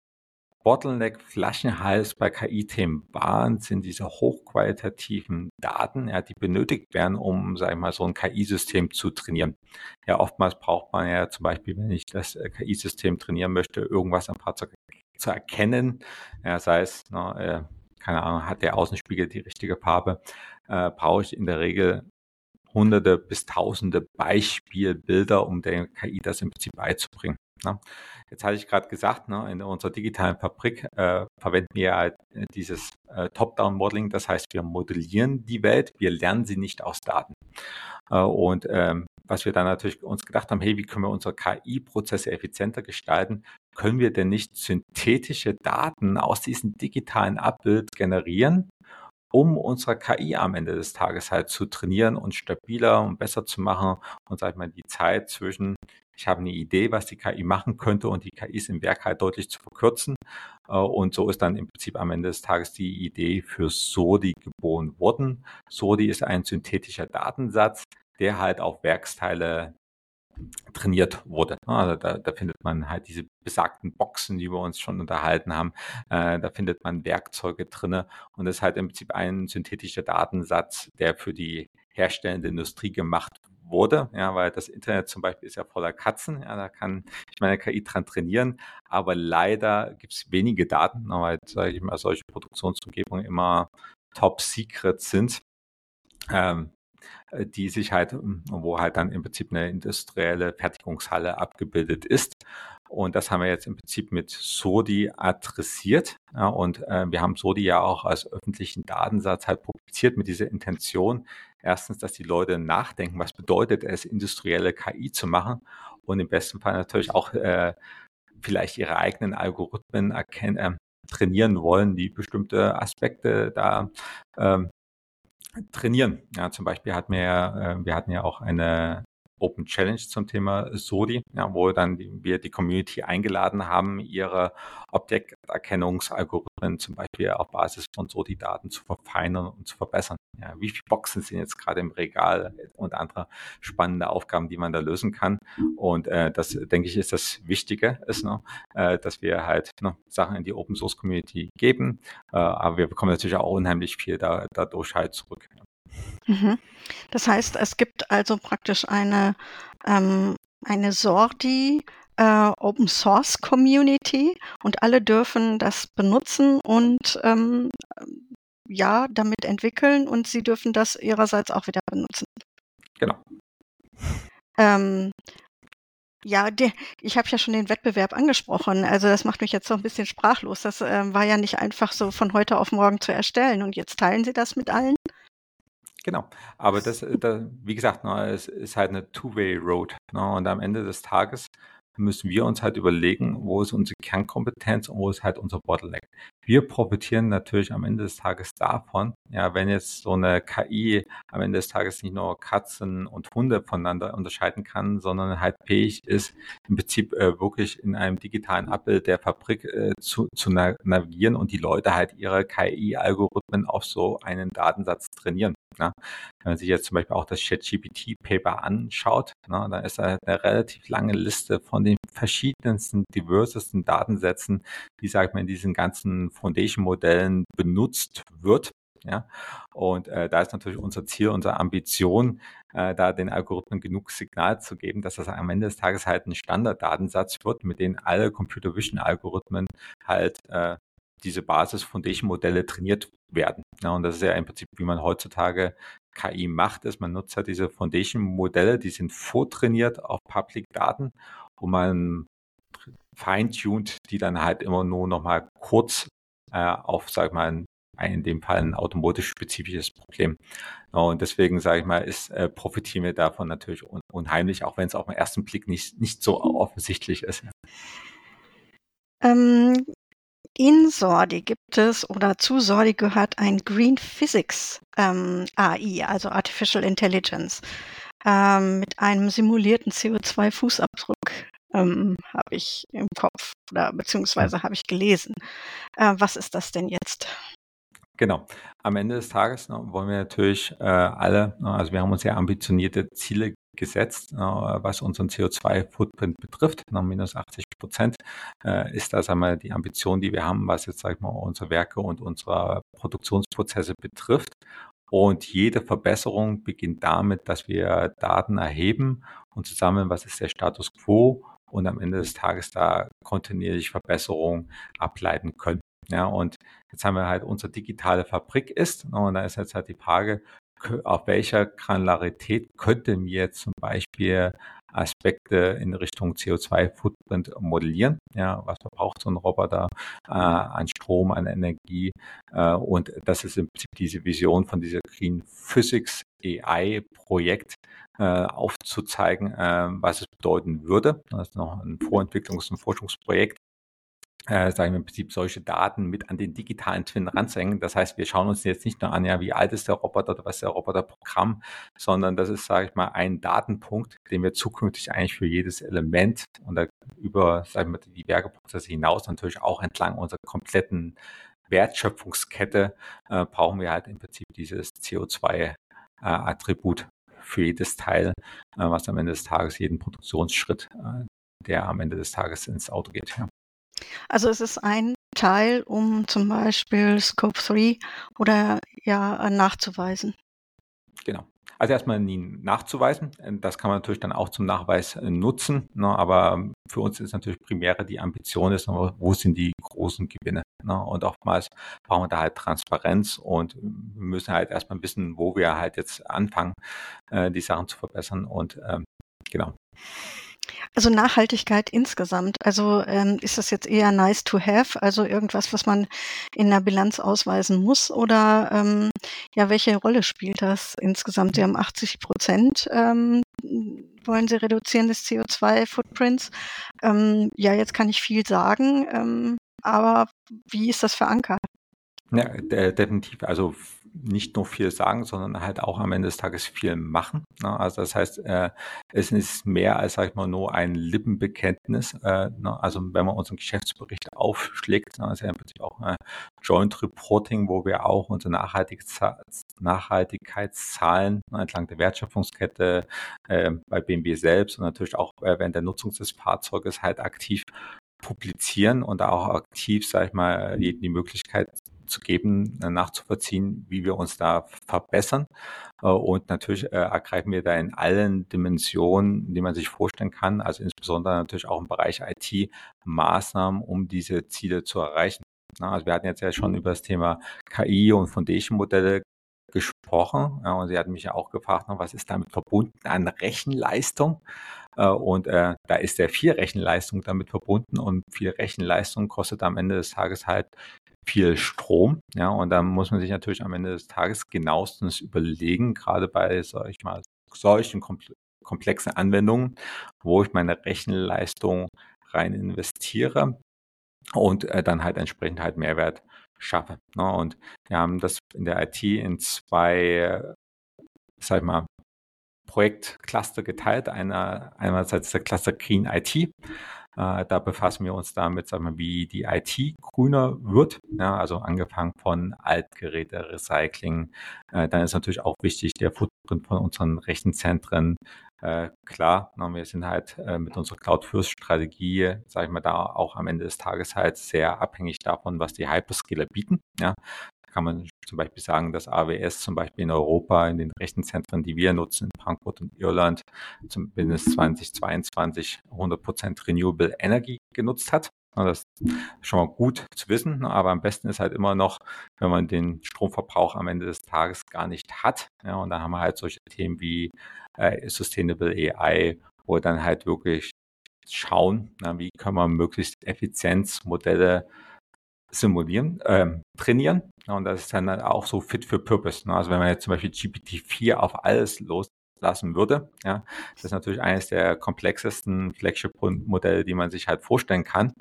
Bottleneck, Flaschenhals bei KI-Themen waren, sind diese hochqualitativen Daten, ja, die benötigt werden, um, sag ich mal, so ein KI-System zu trainieren. Ja, oftmals braucht man ja zum Beispiel, wenn ich das äh, KI-System trainieren möchte, irgendwas am Fahrzeug zu erkennen, ja, sei es, ne, äh, keine Ahnung, hat der Außenspiegel die richtige Farbe, äh, brauche ich in der Regel hunderte bis tausende Beispielbilder, um der KI das im Prinzip beizubringen. Ne? Jetzt hatte ich gerade gesagt, ne, in unserer digitalen Fabrik äh, verwenden wir halt äh, dieses äh, Top-Down-Modeling. Das heißt, wir modellieren die Welt, wir lernen sie nicht aus Daten. Äh, und ähm, was wir dann natürlich uns gedacht haben, hey, wie können wir unsere KI-Prozesse effizienter gestalten? Können wir denn nicht synthetische Daten aus diesem digitalen Abbild generieren, um unsere KI am Ende des Tages halt zu trainieren und stabiler und besser zu machen und sag ich mal die Zeit zwischen ich habe eine Idee, was die KI machen könnte und die KIs im Werk halt deutlich zu verkürzen. Äh, und so ist dann im Prinzip am Ende des Tages die Idee für SODI geboren worden. SODI ist ein synthetischer Datensatz, der halt auf Werksteile trainiert wurde. Also da, da, findet man halt diese besagten Boxen, die wir uns schon unterhalten haben. Äh, da findet man Werkzeuge drinne und das ist halt im Prinzip ein synthetischer Datensatz, der für die herstellende Industrie gemacht wurde, ja, weil das Internet zum Beispiel ist ja voller Katzen, ja, da kann ich meine KI dran trainieren, aber leider gibt es wenige Daten, weil, sage ich mal, solche Produktionsumgebungen immer top secret sind. Ähm, äh, die sich halt, wo halt dann im Prinzip eine industrielle Fertigungshalle abgebildet ist. Und das haben wir jetzt im Prinzip mit SODI adressiert. Ja, und äh, wir haben SODI ja auch als öffentlichen Datensatz halt publiziert mit dieser Intention. Erstens, dass die Leute nachdenken, was bedeutet es, industrielle KI zu machen. Und im besten Fall natürlich auch äh, vielleicht ihre eigenen Algorithmen erkennen, äh, trainieren wollen, die bestimmte Aspekte da ähm, trainieren. Ja, zum Beispiel hatten wir, äh, wir hatten ja auch eine Open Challenge zum Thema SODI, ja, wo dann wir die Community eingeladen haben, ihre Objekterkennungsalgorithmen zum Beispiel auf Basis von SODI-Daten zu verfeinern und zu verbessern. Ja, wie viele Boxen sind jetzt gerade im Regal und andere spannende Aufgaben, die man da lösen kann. Und äh, das, denke ich, ist das Wichtige, ist, ne, äh, dass wir halt ne, Sachen in die Open Source Community geben. Äh, aber wir bekommen natürlich auch unheimlich viel da, dadurch halt zurück. Mhm. Das heißt, es gibt also praktisch eine, ähm, eine Sordi äh, Open Source Community und alle dürfen das benutzen und ähm, ja, damit entwickeln und sie dürfen das ihrerseits auch wieder benutzen. Genau. Ähm, ja, de, ich habe ja schon den Wettbewerb angesprochen. Also das macht mich jetzt so ein bisschen sprachlos. Das äh, war ja nicht einfach so von heute auf morgen zu erstellen. Und jetzt teilen Sie das mit allen? Genau. Aber das, äh, da, wie gesagt, ne, es ist halt eine Two-Way-Road. Ne, und am Ende des Tages müssen wir uns halt überlegen, wo ist unsere Kernkompetenz und wo ist halt unser Bottleneck. Wir profitieren natürlich am Ende des Tages davon, ja, wenn jetzt so eine KI am Ende des Tages nicht nur Katzen und Hunde voneinander unterscheiden kann, sondern halt fähig ist, im Prinzip äh, wirklich in einem digitalen Abbild der Fabrik äh, zu, zu navigieren und die Leute halt ihre KI-Algorithmen auf so einen Datensatz trainieren. Ne? Wenn man sich jetzt zum Beispiel auch das ChatGPT-Paper anschaut, ne, dann ist da eine relativ lange Liste von den verschiedensten, diversesten Datensätzen, die, sag mal, in diesen ganzen Foundation-Modellen benutzt wird. Ja, und äh, da ist natürlich unser Ziel, unsere Ambition, äh, da den Algorithmen genug Signal zu geben, dass das am Ende des Tages halt ein Standarddatensatz wird, mit dem alle Computer Vision Algorithmen halt äh, diese Basis Foundation Modelle trainiert werden. Ja, und das ist ja im Prinzip, wie man heutzutage KI macht, ist, man nutzt halt diese Foundation Modelle, die sind vortrainiert auf Public Daten und man feintuned die dann halt immer nur noch mal kurz äh, auf, sag ich mal, ein, in dem Fall ein automotive-spezifisches Problem. Und deswegen, sage ich mal, ist, äh, profitieren wir davon natürlich un unheimlich, auch wenn es auf den ersten Blick nicht, nicht so offensichtlich ist. Ähm, in Sordi gibt es oder zu Sordi gehört ein Green Physics ähm, AI, also Artificial Intelligence, ähm, mit einem simulierten CO2-Fußabdruck ähm, habe ich im Kopf oder beziehungsweise habe ich gelesen. Äh, was ist das denn jetzt? Genau. Am Ende des Tages ne, wollen wir natürlich äh, alle, ne, also wir haben uns ja ambitionierte Ziele gesetzt, äh, was unseren CO2-Footprint betrifft, noch minus 80 Prozent, äh, ist das einmal die Ambition, die wir haben, was jetzt, sag ich mal, unsere Werke und unsere Produktionsprozesse betrifft. Und jede Verbesserung beginnt damit, dass wir Daten erheben und zusammen, was ist der Status quo und am Ende des Tages da kontinuierlich Verbesserungen ableiten können. Ja, und jetzt haben wir halt unsere digitale Fabrik ist, und da ist jetzt halt die Frage, auf welcher Granularität könnten wir jetzt zum Beispiel Aspekte in Richtung CO2-Footprint modellieren. Ja, was verbraucht so ein Roboter äh, an Strom, an Energie? Äh, und das ist im Prinzip diese Vision von dieser Green Physics AI-Projekt äh, aufzuzeigen, äh, was es bedeuten würde. Das ist noch ein Vorentwicklungs- und Forschungsprojekt äh, sagen wir im Prinzip solche Daten mit an den digitalen Twin ranzuhängen. Das heißt, wir schauen uns jetzt nicht nur an, ja, wie alt ist der Roboter oder was ist der Roboterprogramm, sondern das ist, sage ich mal, ein Datenpunkt, den wir zukünftig eigentlich für jedes Element und über, sagen wir, die Werkeprozesse hinaus natürlich auch entlang unserer kompletten Wertschöpfungskette äh, brauchen wir halt im Prinzip dieses CO2-Attribut äh, für jedes Teil, äh, was am Ende des Tages jeden Produktionsschritt, äh, der am Ende des Tages ins Auto geht. Ja. Also es ist ein Teil, um zum Beispiel Scope 3 oder ja nachzuweisen. Genau. Also erstmal nachzuweisen. Das kann man natürlich dann auch zum Nachweis äh, nutzen. Ne? Aber für uns ist natürlich primäre die Ambition ist, wo sind die großen Gewinne? Ne? Und oftmals brauchen wir da halt Transparenz und müssen halt erstmal wissen, wo wir halt jetzt anfangen, äh, die Sachen zu verbessern. Und ähm, genau. Also Nachhaltigkeit insgesamt. Also ähm, ist das jetzt eher nice to have, also irgendwas, was man in der Bilanz ausweisen muss? Oder ähm, ja, welche Rolle spielt das insgesamt? Sie haben 80 Prozent, ähm, wollen Sie reduzieren des CO2-Footprints. Ähm, ja, jetzt kann ich viel sagen, ähm, aber wie ist das verankert? Ja, definitiv. Also nicht nur viel sagen, sondern halt auch am Ende des Tages viel machen. Ne? Also das heißt, äh, es ist mehr als, sag ich mal, nur ein Lippenbekenntnis. Äh, ne? Also wenn man unseren Geschäftsbericht aufschlägt, ne? ist ja im Prinzip auch ein Joint Reporting, wo wir auch unsere Nachhaltigkeitszahlen ne, entlang der Wertschöpfungskette äh, bei BMW selbst und natürlich auch äh, während der Nutzung des Fahrzeuges halt aktiv publizieren und auch aktiv, sag ich mal, jedem die Möglichkeit zu geben, äh, nachzuvollziehen, wie wir uns da verbessern. Äh, und natürlich äh, ergreifen wir da in allen Dimensionen, die man sich vorstellen kann, also insbesondere natürlich auch im Bereich IT, Maßnahmen, um diese Ziele zu erreichen. Also wir hatten jetzt ja schon über das Thema KI und Foundation-Modelle gesprochen. Und Sie hatten mich ja auch gefragt, was ist damit verbunden an Rechenleistung? und äh, da ist sehr viel Rechenleistung damit verbunden und viel Rechenleistung kostet am Ende des Tages halt viel Strom. Ja, und da muss man sich natürlich am Ende des Tages genauestens überlegen, gerade bei, sag ich mal, solchen komplexen Anwendungen, wo ich meine Rechenleistung rein investiere und äh, dann halt entsprechend halt Mehrwert schaffe. Ne? Und wir haben das in der IT in zwei, sag ich mal, Projektcluster geteilt. Einer, einerseits der Cluster Green IT. Äh, da befassen wir uns damit, sagen wir, wie die IT grüner wird. Ja, also angefangen von Altgeräte, Recycling. Äh, dann ist natürlich auch wichtig der Footprint von unseren Rechenzentren. Äh, klar, na, wir sind halt mit unserer Cloud-First-Strategie, sage ich mal, da auch am Ende des Tages halt sehr abhängig davon, was die Hyperscaler bieten. Ja, kann man zum Beispiel sagen, dass AWS zum Beispiel in Europa in den Rechenzentren, die wir nutzen, in Frankfurt und Irland, zumindest 2022 100% Renewable Energy genutzt hat. Das ist schon mal gut zu wissen, aber am besten ist halt immer noch, wenn man den Stromverbrauch am Ende des Tages gar nicht hat. Ja, und dann haben wir halt solche Themen wie äh, Sustainable AI, wo wir dann halt wirklich schauen, na, wie können wir möglichst Effizienzmodelle simulieren, ähm, trainieren. Und das ist dann halt auch so fit für Purpose. Ne? Also wenn man jetzt zum Beispiel GPT-4 auf alles loslassen würde, ja, das ist natürlich eines der komplexesten Flagship-Modelle, die man sich halt vorstellen kann,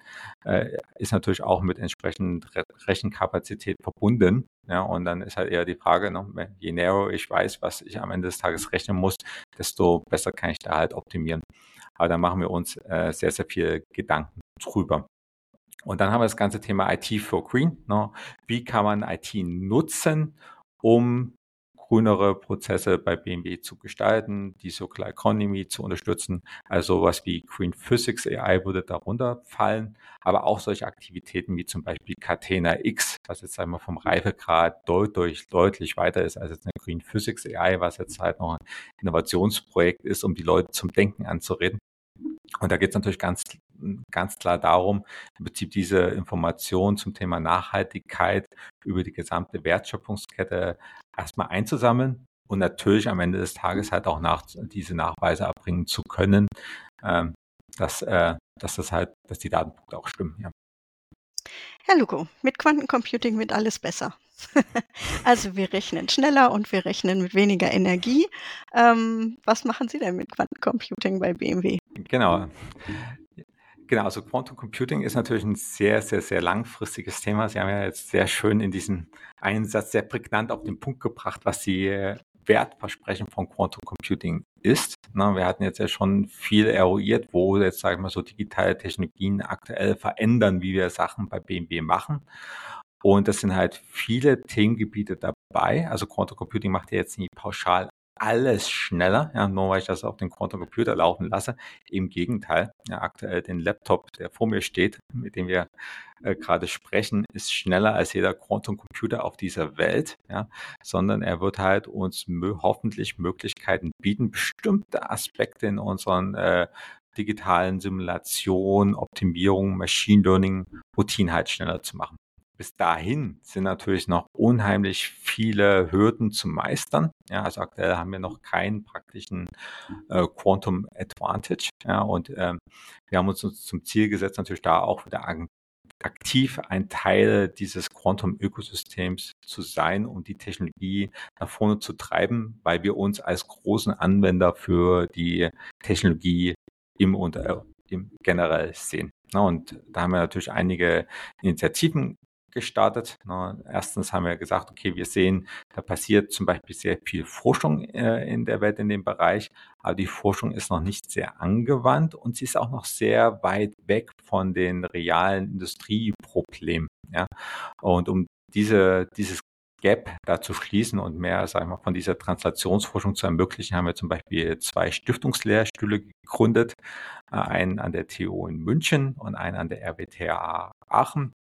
äh, ist natürlich auch mit entsprechend Re Rechenkapazität verbunden. Ja, und dann ist halt eher die Frage, ne, je näher ich weiß, was ich am Ende des Tages rechnen muss, desto besser kann ich da halt optimieren. Aber da machen wir uns äh, sehr, sehr viel Gedanken drüber. Und dann haben wir das ganze Thema IT for Green. Ne? Wie kann man IT nutzen, um grünere Prozesse bei BMW zu gestalten, die Circular Economy zu unterstützen. Also sowas wie Green Physics AI würde darunter fallen, aber auch solche Aktivitäten wie zum Beispiel Catena X, was jetzt einmal vom Reifegrad deutlich, deutlich weiter ist als jetzt eine Green Physics AI, was jetzt halt noch ein Innovationsprojekt ist, um die Leute zum Denken anzureden. Und da geht es natürlich ganz, ganz klar darum, im Prinzip diese Informationen zum Thema Nachhaltigkeit über die gesamte Wertschöpfungskette erstmal einzusammeln und natürlich am Ende des Tages halt auch nach, diese Nachweise erbringen zu können, ähm, dass, äh, dass das halt, dass die Datenpunkte auch stimmen. Ja. Herr Luko, mit Quantencomputing wird alles besser. also wir rechnen schneller und wir rechnen mit weniger Energie. Ähm, was machen Sie denn mit Quantencomputing bei BMW? Genau. Genau, also Quantum Computing ist natürlich ein sehr, sehr, sehr langfristiges Thema. Sie haben ja jetzt sehr schön in diesem einen Satz sehr prägnant auf den Punkt gebracht, was die äh, Wertversprechen von Quantum Computing ist. Na, wir hatten jetzt ja schon viel eruiert, wo jetzt, sagen wir mal, so digitale Technologien aktuell verändern, wie wir Sachen bei BMW machen. Und das sind halt viele Themengebiete dabei. Also Quantum Computing macht ja jetzt nicht pauschal alles schneller, ja, nur weil ich das auf den Quantum Computer laufen lasse. Im Gegenteil, ja, aktuell den Laptop, der vor mir steht, mit dem wir äh, gerade sprechen, ist schneller als jeder Quantum Computer auf dieser Welt, ja, sondern er wird halt uns hoffentlich Möglichkeiten bieten, bestimmte Aspekte in unseren äh, digitalen Simulationen, Optimierung, Machine Learning, Routine halt schneller zu machen bis dahin sind natürlich noch unheimlich viele Hürden zu meistern. Ja, also aktuell haben wir noch keinen praktischen äh, Quantum Advantage. Ja, und ähm, wir haben uns zum Ziel gesetzt, natürlich da auch wieder aktiv ein Teil dieses Quantum-Ökosystems zu sein und die Technologie nach vorne zu treiben, weil wir uns als großen Anwender für die Technologie im und äh, im generell sehen. und da haben wir natürlich einige Initiativen gestartet. Erstens haben wir gesagt, okay, wir sehen, da passiert zum Beispiel sehr viel Forschung äh, in der Welt in dem Bereich, aber die Forschung ist noch nicht sehr angewandt und sie ist auch noch sehr weit weg von den realen Industrieproblemen. Ja? Und um diese, dieses Gap da zu schließen und mehr, sagen wir, von dieser Translationsforschung zu ermöglichen, haben wir zum Beispiel zwei Stiftungslehrstühle gegründet, äh, einen an der TU in München und einen an der RWTH Aachen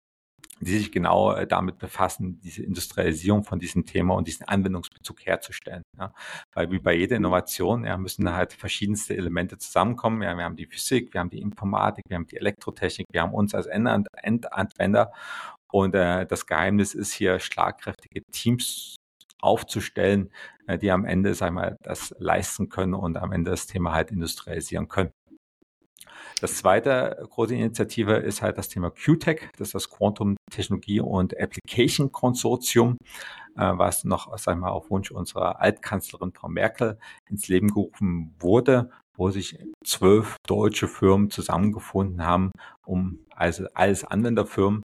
die sich genau äh, damit befassen, diese Industrialisierung von diesem Thema und diesen Anwendungsbezug herzustellen. Ja. Weil wie bei jeder Innovation ja, müssen da halt verschiedenste Elemente zusammenkommen. Ja, wir haben die Physik, wir haben die Informatik, wir haben die Elektrotechnik, wir haben uns als Endanwender. Und äh, das Geheimnis ist hier, schlagkräftige Teams aufzustellen, äh, die am Ende, sag ich mal, das leisten können und am Ende das Thema halt industrialisieren können. Das zweite große Initiative ist halt das Thema QTech, das ist das Quantum Technologie und Application Konsortium, äh, was noch, sag ich mal, auf Wunsch unserer Altkanzlerin Frau Merkel ins Leben gerufen wurde, wo sich zwölf deutsche Firmen zusammengefunden haben, um also als Anwenderfirmen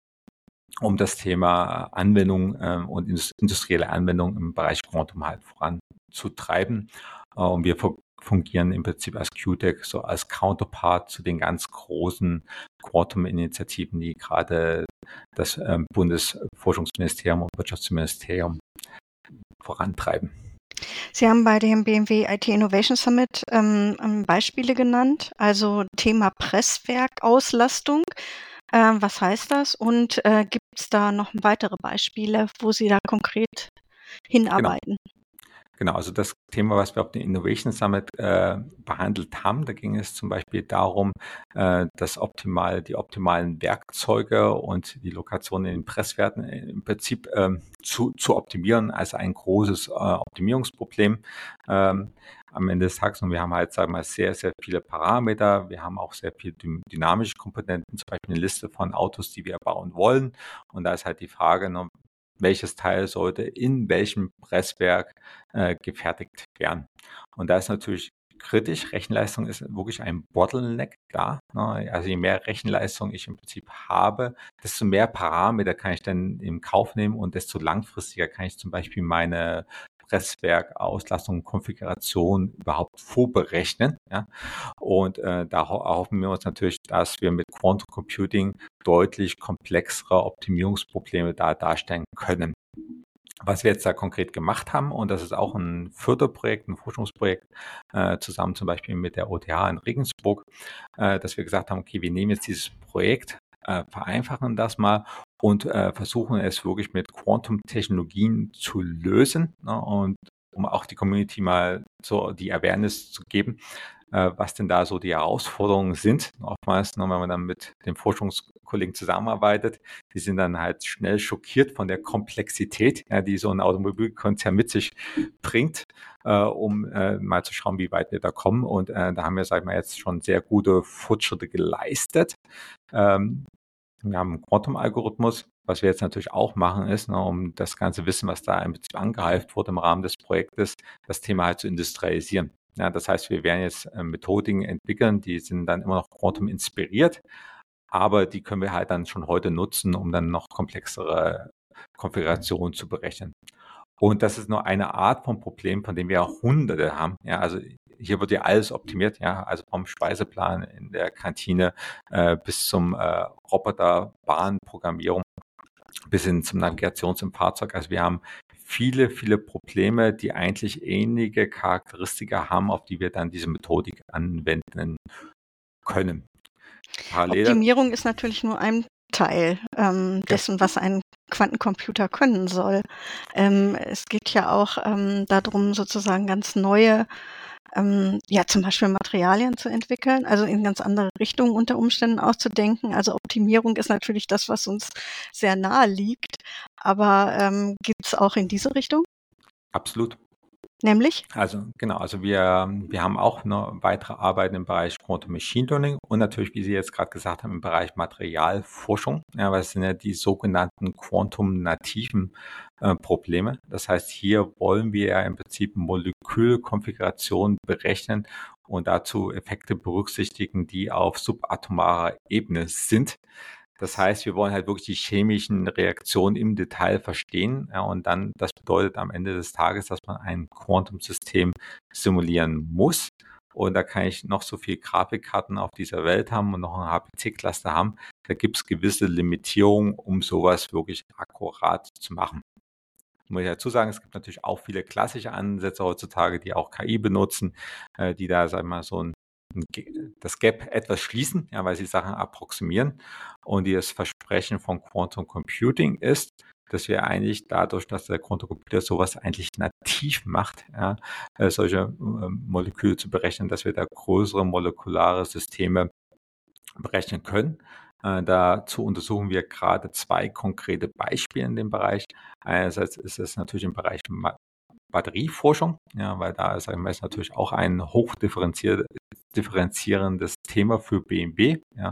um das Thema Anwendung äh, und industrielle Anwendung im Bereich Quantum halt voranzutreiben. Äh, und wir fungieren im Prinzip als QTech so als Counterpart zu den ganz großen Quantum-Initiativen, die gerade das ähm, Bundesforschungsministerium und Wirtschaftsministerium vorantreiben. Sie haben bei dem BMW IT Innovation Summit ähm, ähm, Beispiele genannt, also Thema Presswerkauslastung. Äh, was heißt das? Und äh, gibt es da noch weitere Beispiele, wo Sie da konkret genau. hinarbeiten? Genau. Genau, also das Thema, was wir auf dem Innovation Summit äh, behandelt haben, da ging es zum Beispiel darum, äh, das optimal, die optimalen Werkzeuge und die Lokation in den Presswerten im Prinzip ähm, zu, zu optimieren als ein großes äh, Optimierungsproblem. Ähm, am Ende des Tages und wir haben halt, sagen wir mal, sehr, sehr viele Parameter. Wir haben auch sehr viele dynamische Komponenten, zum Beispiel eine Liste von Autos, die wir bauen wollen. Und da ist halt die Frage, ne, welches Teil sollte in welchem Presswerk äh, gefertigt werden. Und da ist natürlich kritisch. Rechenleistung ist wirklich ein Bottleneck da. Ne? Also je mehr Rechenleistung ich im Prinzip habe, desto mehr Parameter kann ich dann im Kauf nehmen und desto langfristiger kann ich zum Beispiel meine Presswerk, Auslastung, Konfiguration überhaupt vorberechnen. Ja? Und äh, da erhoffen wir uns natürlich, dass wir mit Quantum Computing deutlich komplexere Optimierungsprobleme da darstellen können. Was wir jetzt da konkret gemacht haben, und das ist auch ein Förderprojekt, ein Forschungsprojekt, äh, zusammen zum Beispiel mit der OTH in Regensburg, äh, dass wir gesagt haben, okay, wir nehmen jetzt dieses Projekt, äh, vereinfachen das mal und äh, versuchen es wirklich mit Quantum-Technologien zu lösen ne, und um auch die Community mal so die Awareness zu geben, äh, was denn da so die Herausforderungen sind. Oftmals, ne, wenn man dann mit den Forschungskollegen zusammenarbeitet, die sind dann halt schnell schockiert von der Komplexität, ja, die so ein Automobilkonzern mit sich bringt, äh, um äh, mal zu schauen, wie weit wir da kommen. Und äh, da haben wir, sagen wir, jetzt schon sehr gute Fortschritte geleistet. Ähm, Wir haben einen Quantum-Algorithmus. Was wir jetzt natürlich auch machen, ist, ne, um das ganze Wissen, was da im Prinzip angeheift wurde im Rahmen des Projektes, das Thema halt zu industrialisieren. Ja, das heißt, wir werden jetzt äh, Methodiken entwickeln, die sind dann immer noch Quantum inspiriert, aber die können wir halt dann schon heute nutzen, um dann noch komplexere Konfigurationen zu berechnen. Und das ist nur eine Art von Problem, von dem wir auch hunderte haben. Ja, also hier wird ja alles optimiert, ja, also vom Speiseplan in der Kantine äh, bis zum äh, Roboterbahnprogrammierung bis hin zum Navigations- im Fahrzeug. Also wir haben viele, viele Probleme, die eigentlich ähnliche Charakteristika haben, auf die wir dann diese Methodik anwenden können. Parallel Optimierung ist natürlich nur ein Teil ähm, dessen, was ein Quantencomputer können soll. Ähm, es geht ja auch ähm, darum, sozusagen ganz neue ähm, ja, zum Beispiel Materialien zu entwickeln, also in ganz andere Richtungen unter Umständen auszudenken. Also Optimierung ist natürlich das, was uns sehr nahe liegt. Aber ähm, gibt es auch in diese Richtung? Absolut. Nämlich? Also genau, also wir, wir haben auch noch weitere Arbeiten im Bereich Quantum Machine Learning und natürlich, wie Sie jetzt gerade gesagt haben, im Bereich Materialforschung. Ja, es sind ja die sogenannten Quantum-nativen äh, Probleme. Das heißt, hier wollen wir ja im Prinzip Molekülkonfigurationen berechnen und dazu Effekte berücksichtigen, die auf subatomarer Ebene sind. Das heißt, wir wollen halt wirklich die chemischen Reaktionen im Detail verstehen. Ja, und dann, das bedeutet am Ende des Tages, dass man ein Quantum-System simulieren muss. Und da kann ich noch so viel Grafikkarten auf dieser Welt haben und noch ein HPC-Cluster haben. Da gibt es gewisse Limitierungen, um sowas wirklich akkurat zu machen. Muss ich dazu sagen, es gibt natürlich auch viele klassische Ansätze heutzutage, die auch KI benutzen, äh, die da, sag ich mal, so ein das Gap etwas schließen, ja, weil sie Sachen approximieren. Und das Versprechen von Quantum Computing ist, dass wir eigentlich dadurch, dass der Quantum Computer sowas eigentlich nativ macht, ja, äh, solche äh, Moleküle zu berechnen, dass wir da größere molekulare Systeme berechnen können. Äh, dazu untersuchen wir gerade zwei konkrete Beispiele in dem Bereich. Einerseits ist es natürlich im Bereich Batterieforschung, ja, weil da ist natürlich auch ein hochdifferenzierendes Thema für BMW. Ja.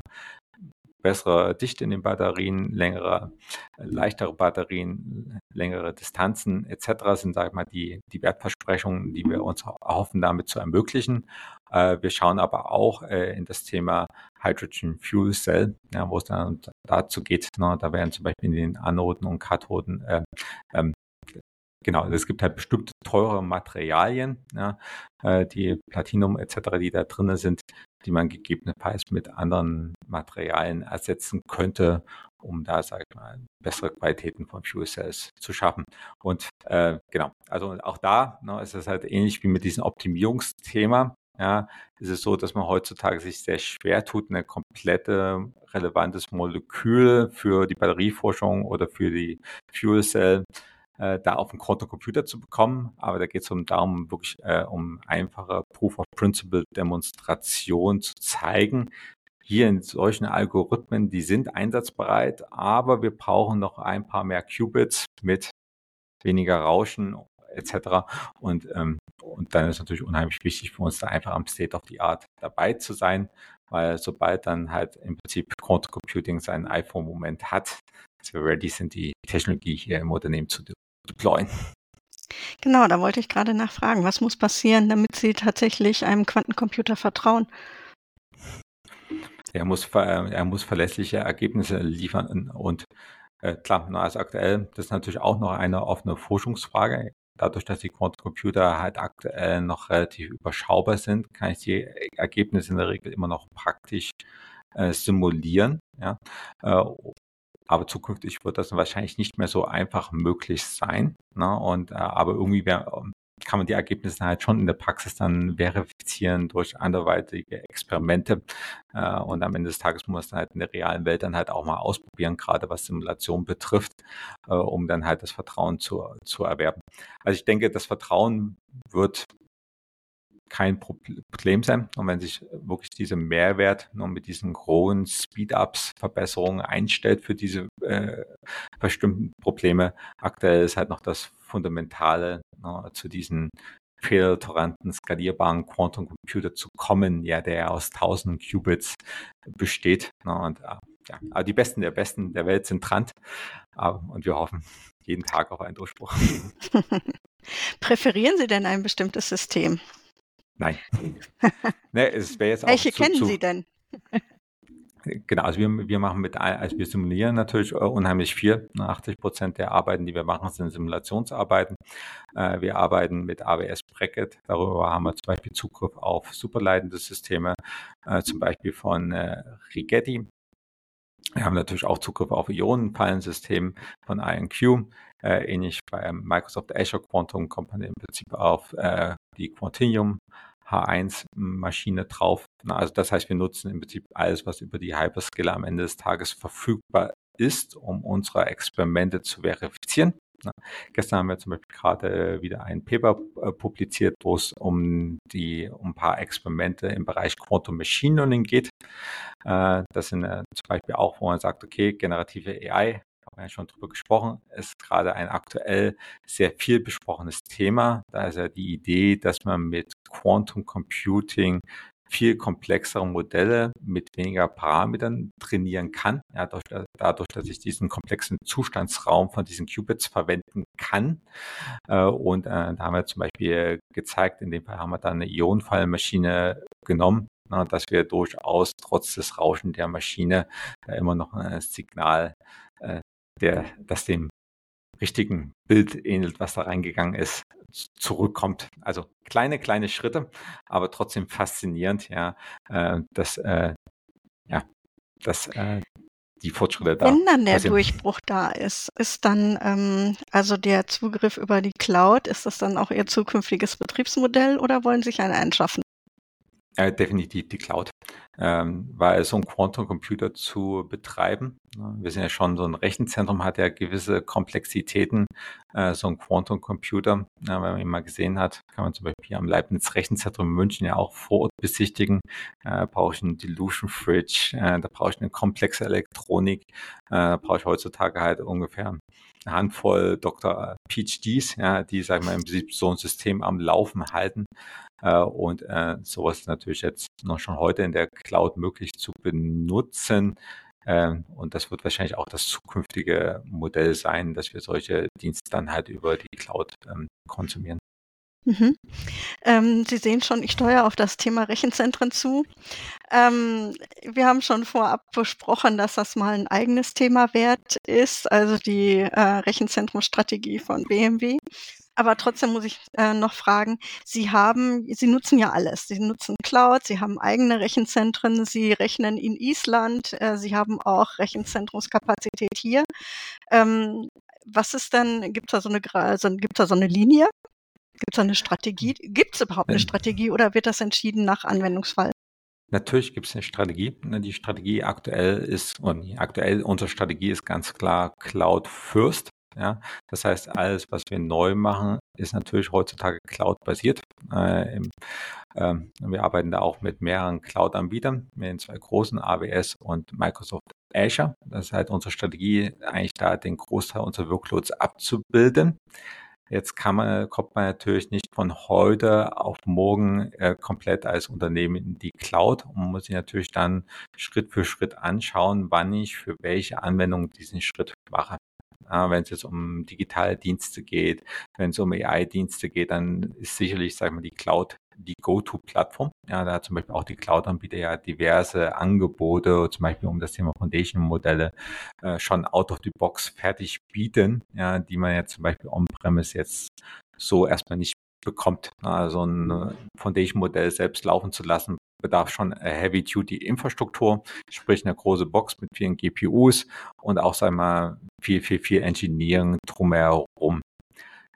Bessere Dichte in den Batterien, längere, leichtere Batterien, längere Distanzen etc. sind, sag ich mal, die, die Wertversprechungen, die wir uns erhoffen, damit zu ermöglichen. Äh, wir schauen aber auch äh, in das Thema Hydrogen Fuel Cell, ja, wo es dann dazu geht, ne, da werden zum Beispiel in den Anoden und Kathoden äh, ähm, genau, also es gibt halt bestimmte teure Materialien, ja, äh, die Platinum etc., die da drin sind, die man gegebenenfalls mit anderen Materialien ersetzen könnte, um da, sage ich mal, bessere Qualitäten von Fuel Cells zu schaffen. Und äh, genau, also auch da ne, ist es halt ähnlich wie mit diesem Optimierungsthema. Ja, ist es so, dass man heutzutage sich sehr schwer tut, eine komplette relevantes Molekül für die Batterieforschung oder für die Fuel Cell äh, da auf den Quantum-Computer zu bekommen. Aber da geht es um darum, wirklich äh, um einfache Proof-of-Principle-Demonstration zu zeigen. Hier in solchen Algorithmen, die sind einsatzbereit, aber wir brauchen noch ein paar mehr Qubits mit weniger Rauschen etc. Und, ähm, und dann ist natürlich unheimlich wichtig für uns da einfach am State of the Art dabei zu sein, weil sobald dann halt im Prinzip Quantum Computing seinen iPhone-Moment hat, dass wir ready sind, die Technologie hier im Unternehmen zu deployen. Genau, da wollte ich gerade nachfragen, was muss passieren, damit Sie tatsächlich einem Quantencomputer vertrauen? Er muss, er muss verlässliche Ergebnisse liefern und äh, klar, also aktuell, das ist natürlich auch noch eine offene Forschungsfrage. Dadurch, dass die Quantencomputer halt aktuell noch relativ überschaubar sind, kann ich die Ergebnisse in der Regel immer noch praktisch äh, simulieren. Ja? Äh, aber zukünftig wird das wahrscheinlich nicht mehr so einfach möglich sein. Ne? Und, äh, aber irgendwie wär, ähm, kann man die Ergebnisse halt schon in der Praxis dann verifizieren durch anderweitige Experimente. Äh, und am Ende des Tages muss man es halt in der realen Welt dann halt auch mal ausprobieren, gerade was Simulation betrifft, äh, um dann halt das Vertrauen zu, zu erwerben. Also ich denke, das Vertrauen wird kein Problem sein. Und wenn sich wirklich dieser Mehrwert nur mit diesen hohen Speed-Ups, Verbesserungen einstellt für diese äh, bestimmten Probleme, aktuell ist halt noch das Fundamentale ne, zu diesen fehlertoleranten, skalierbaren Quantum Computer zu kommen, ja, der aus tausenden Qubits besteht. Ne, und äh, ja, aber die Besten der Besten der Welt sind dran. und wir hoffen jeden Tag auf einen Durchbruch. Präferieren Sie denn ein bestimmtes System? Nein. nee, es jetzt auch Welche zu, kennen zu, Sie denn? Genau, also wir, wir machen mit, also wir simulieren natürlich äh, unheimlich viel. 80 Prozent der Arbeiten, die wir machen, sind Simulationsarbeiten. Äh, wir arbeiten mit AWS Bracket. Darüber haben wir zum Beispiel Zugriff auf superleitende Systeme, äh, zum Beispiel von Rigetti. Wir haben natürlich auch Zugriff auf Ionenfallensystem von IonQ. Äh, ähnlich bei Microsoft Azure Quantum kommt man im Prinzip auf äh, die Quantinuum H1-Maschine drauf. Also das heißt, wir nutzen im Prinzip alles, was über die Hyperscaler am Ende des Tages verfügbar ist, um unsere Experimente zu verifizieren. Gestern haben wir zum Beispiel gerade wieder ein Paper äh, publiziert, wo es um die um ein paar Experimente im Bereich Quantum Machine Learning geht. Äh, das sind äh, zum Beispiel auch, wo man sagt, okay, generative AI, haben ja schon drüber gesprochen, ist gerade ein aktuell sehr viel besprochenes Thema. Da ist ja die Idee, dass man mit Quantum Computing viel komplexere Modelle mit weniger Parametern trainieren kann, ja, dadurch, dadurch, dass ich diesen komplexen Zustandsraum von diesen Qubits verwenden kann. Äh, und äh, da haben wir zum Beispiel gezeigt, in dem Fall haben wir dann eine Ionenfallmaschine genommen, dass wir durchaus trotz des Rauschen der Maschine da immer noch ein Signal, äh, der, das dem richtigen Bild ähnelt, was da reingegangen ist, zurückkommt. Also kleine, kleine Schritte, aber trotzdem faszinierend, ja, äh, dass, äh, ja, dass äh, die Fortschritte da. Wenn dann der passieren. Durchbruch da ist, ist dann ähm, also der Zugriff über die Cloud, ist das dann auch Ihr zukünftiges Betriebsmodell oder wollen Sie sich einen einschaffen? Äh, definitiv die Cloud, ähm, weil so ein Quantum Computer zu betreiben, wir sind ja schon so ein Rechenzentrum, hat ja gewisse Komplexitäten, äh, so ein Quantum Computer, ja, wenn man ihn mal gesehen hat, kann man zum Beispiel am Leibniz Rechenzentrum in München ja auch vor besichtigen, äh, brauche ich einen Delusion Fridge, äh, da brauche ich eine komplexe Elektronik, äh, brauche ich heutzutage halt ungefähr eine Handvoll Dr. PhDs, ja, die, sagen wir, im Prinzip so ein System am Laufen halten. Äh, und äh, sowas natürlich jetzt noch schon heute in der Cloud möglich zu benutzen. Ähm, und das wird wahrscheinlich auch das zukünftige Modell sein, dass wir solche Dienste dann halt über die Cloud ähm, konsumieren. Mhm. Ähm, Sie sehen schon, ich steuere auf das Thema Rechenzentren zu. Ähm, wir haben schon vorab besprochen, dass das mal ein eigenes Thema wert ist, also die äh, Rechenzentrumstrategie von BMW. Aber trotzdem muss ich äh, noch fragen, Sie haben, Sie nutzen ja alles. Sie nutzen Cloud, Sie haben eigene Rechenzentren, Sie rechnen in Island, äh, Sie haben auch Rechenzentrumskapazität hier. Ähm, was ist denn, gibt es da so also, da so eine Linie? Gibt es da eine Strategie? Gibt es überhaupt eine Strategie oder wird das entschieden nach Anwendungsfall? Natürlich gibt es eine Strategie. Die Strategie aktuell ist, und aktuell unsere Strategie ist ganz klar Cloud First. Ja, das heißt, alles, was wir neu machen, ist natürlich heutzutage Cloud-basiert. Äh, äh, wir arbeiten da auch mit mehreren Cloud-Anbietern, mit den zwei großen AWS und Microsoft Azure. Das ist halt unsere Strategie, eigentlich da den Großteil unserer Workloads abzubilden. Jetzt kann man, kommt man natürlich nicht von heute auf morgen äh, komplett als Unternehmen in die Cloud und muss sich natürlich dann Schritt für Schritt anschauen, wann ich für welche Anwendung diesen Schritt mache. Ja, wenn es jetzt um digitale Dienste geht, wenn es um AI-Dienste geht, dann ist sicherlich, sagen wir, die Cloud die Go-To-Plattform. Ja, da hat zum Beispiel auch die Cloud-Anbieter ja diverse Angebote, zum Beispiel um das Thema Foundation-Modelle äh, schon out of the box fertig bieten, ja, die man ja zum Beispiel on-premise jetzt so erstmal nicht bekommt. Also ein äh, Foundation-Modell selbst laufen zu lassen, bedarf schon Heavy-Duty-Infrastruktur, sprich eine große Box mit vielen GPUs und auch, sagen wir mal, viel, viel, viel Engineering drumherum.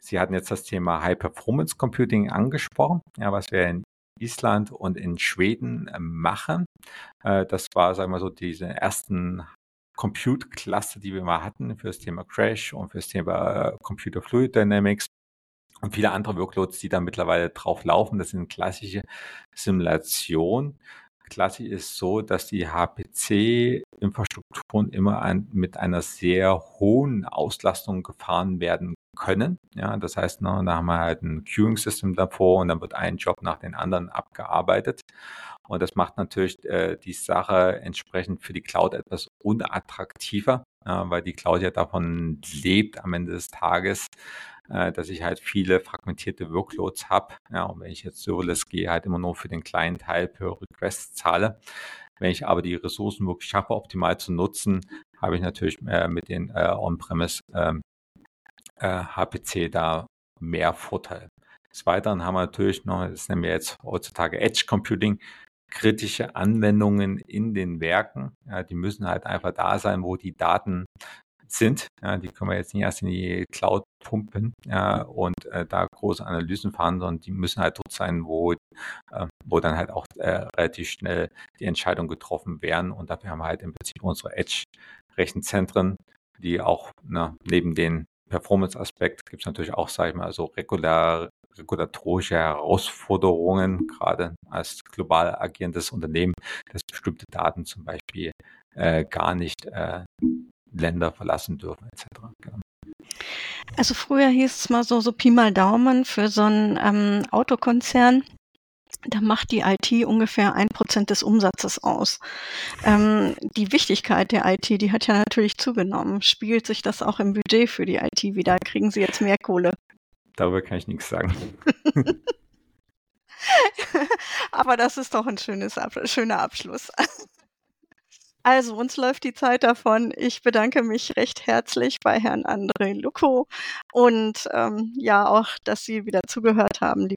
Sie hatten jetzt das Thema High Performance Computing angesprochen, ja, was wir in Island und in Schweden äh, machen. Äh, das war, sagen wir so, diese ersten Compute-Cluster, die wir mal hatten für das Thema Crash und für das Thema äh, Computer Fluid Dynamics und viele andere Workloads, die da mittlerweile drauf laufen. Das sind klassische Simulationen. Klassisch ist so, dass die HPC-Infrastrukturen immer ein, mit einer sehr hohen Auslastung gefahren werden können. Ja, das heißt, ne, da haben wir halt ein Queuing-System davor und dann wird ein Job nach den anderen abgearbeitet. Und das macht natürlich äh, die Sache entsprechend für die Cloud etwas unattraktiver, äh, weil die Cloud ja davon lebt am Ende des Tages, äh, dass ich halt viele fragmentierte Workloads habe. Ja, und wenn ich jetzt serverless gehe, halt immer nur für den kleinen Teil per Request zahle. Wenn ich aber die Ressourcen wirklich schaffe, optimal zu nutzen, habe ich natürlich äh, mit den äh, On-Premise ähm, äh, HPC da mehr Vorteil. Des Weiteren haben wir natürlich noch, das nennen wir jetzt heutzutage Edge Computing, kritische Anwendungen in den Werken. Ja, die müssen halt einfach da sein, wo die Daten sind. Ja, die können wir jetzt nicht erst in die Cloud pumpen ja, und äh, da große Analysen fahren, sondern die müssen halt dort sein, wo, äh, wo dann halt auch äh, relativ schnell die Entscheidungen getroffen werden. Und dafür haben wir halt im Prinzip unsere Edge-Rechenzentren, die auch na, neben den Performance-Aspekt gibt es natürlich auch, sage ich mal, so regular, regulatorische Herausforderungen, gerade als global agierendes Unternehmen, dass bestimmte Daten zum Beispiel äh, gar nicht äh, Länder verlassen dürfen, etc. Genau. Also früher hieß es mal so, so Pi mal Daumen für so einen ähm, Autokonzern. Da macht die IT ungefähr ein Prozent des Umsatzes aus. Ähm, die Wichtigkeit der IT, die hat ja natürlich zugenommen. Spiegelt sich das auch im Budget für die IT wieder? Kriegen Sie jetzt mehr Kohle? Darüber kann ich nichts sagen. Aber das ist doch ein schönes, schöner Abschluss. Also, uns läuft die Zeit davon. Ich bedanke mich recht herzlich bei Herrn André Lucco und ähm, ja auch, dass Sie wieder zugehört haben, liebe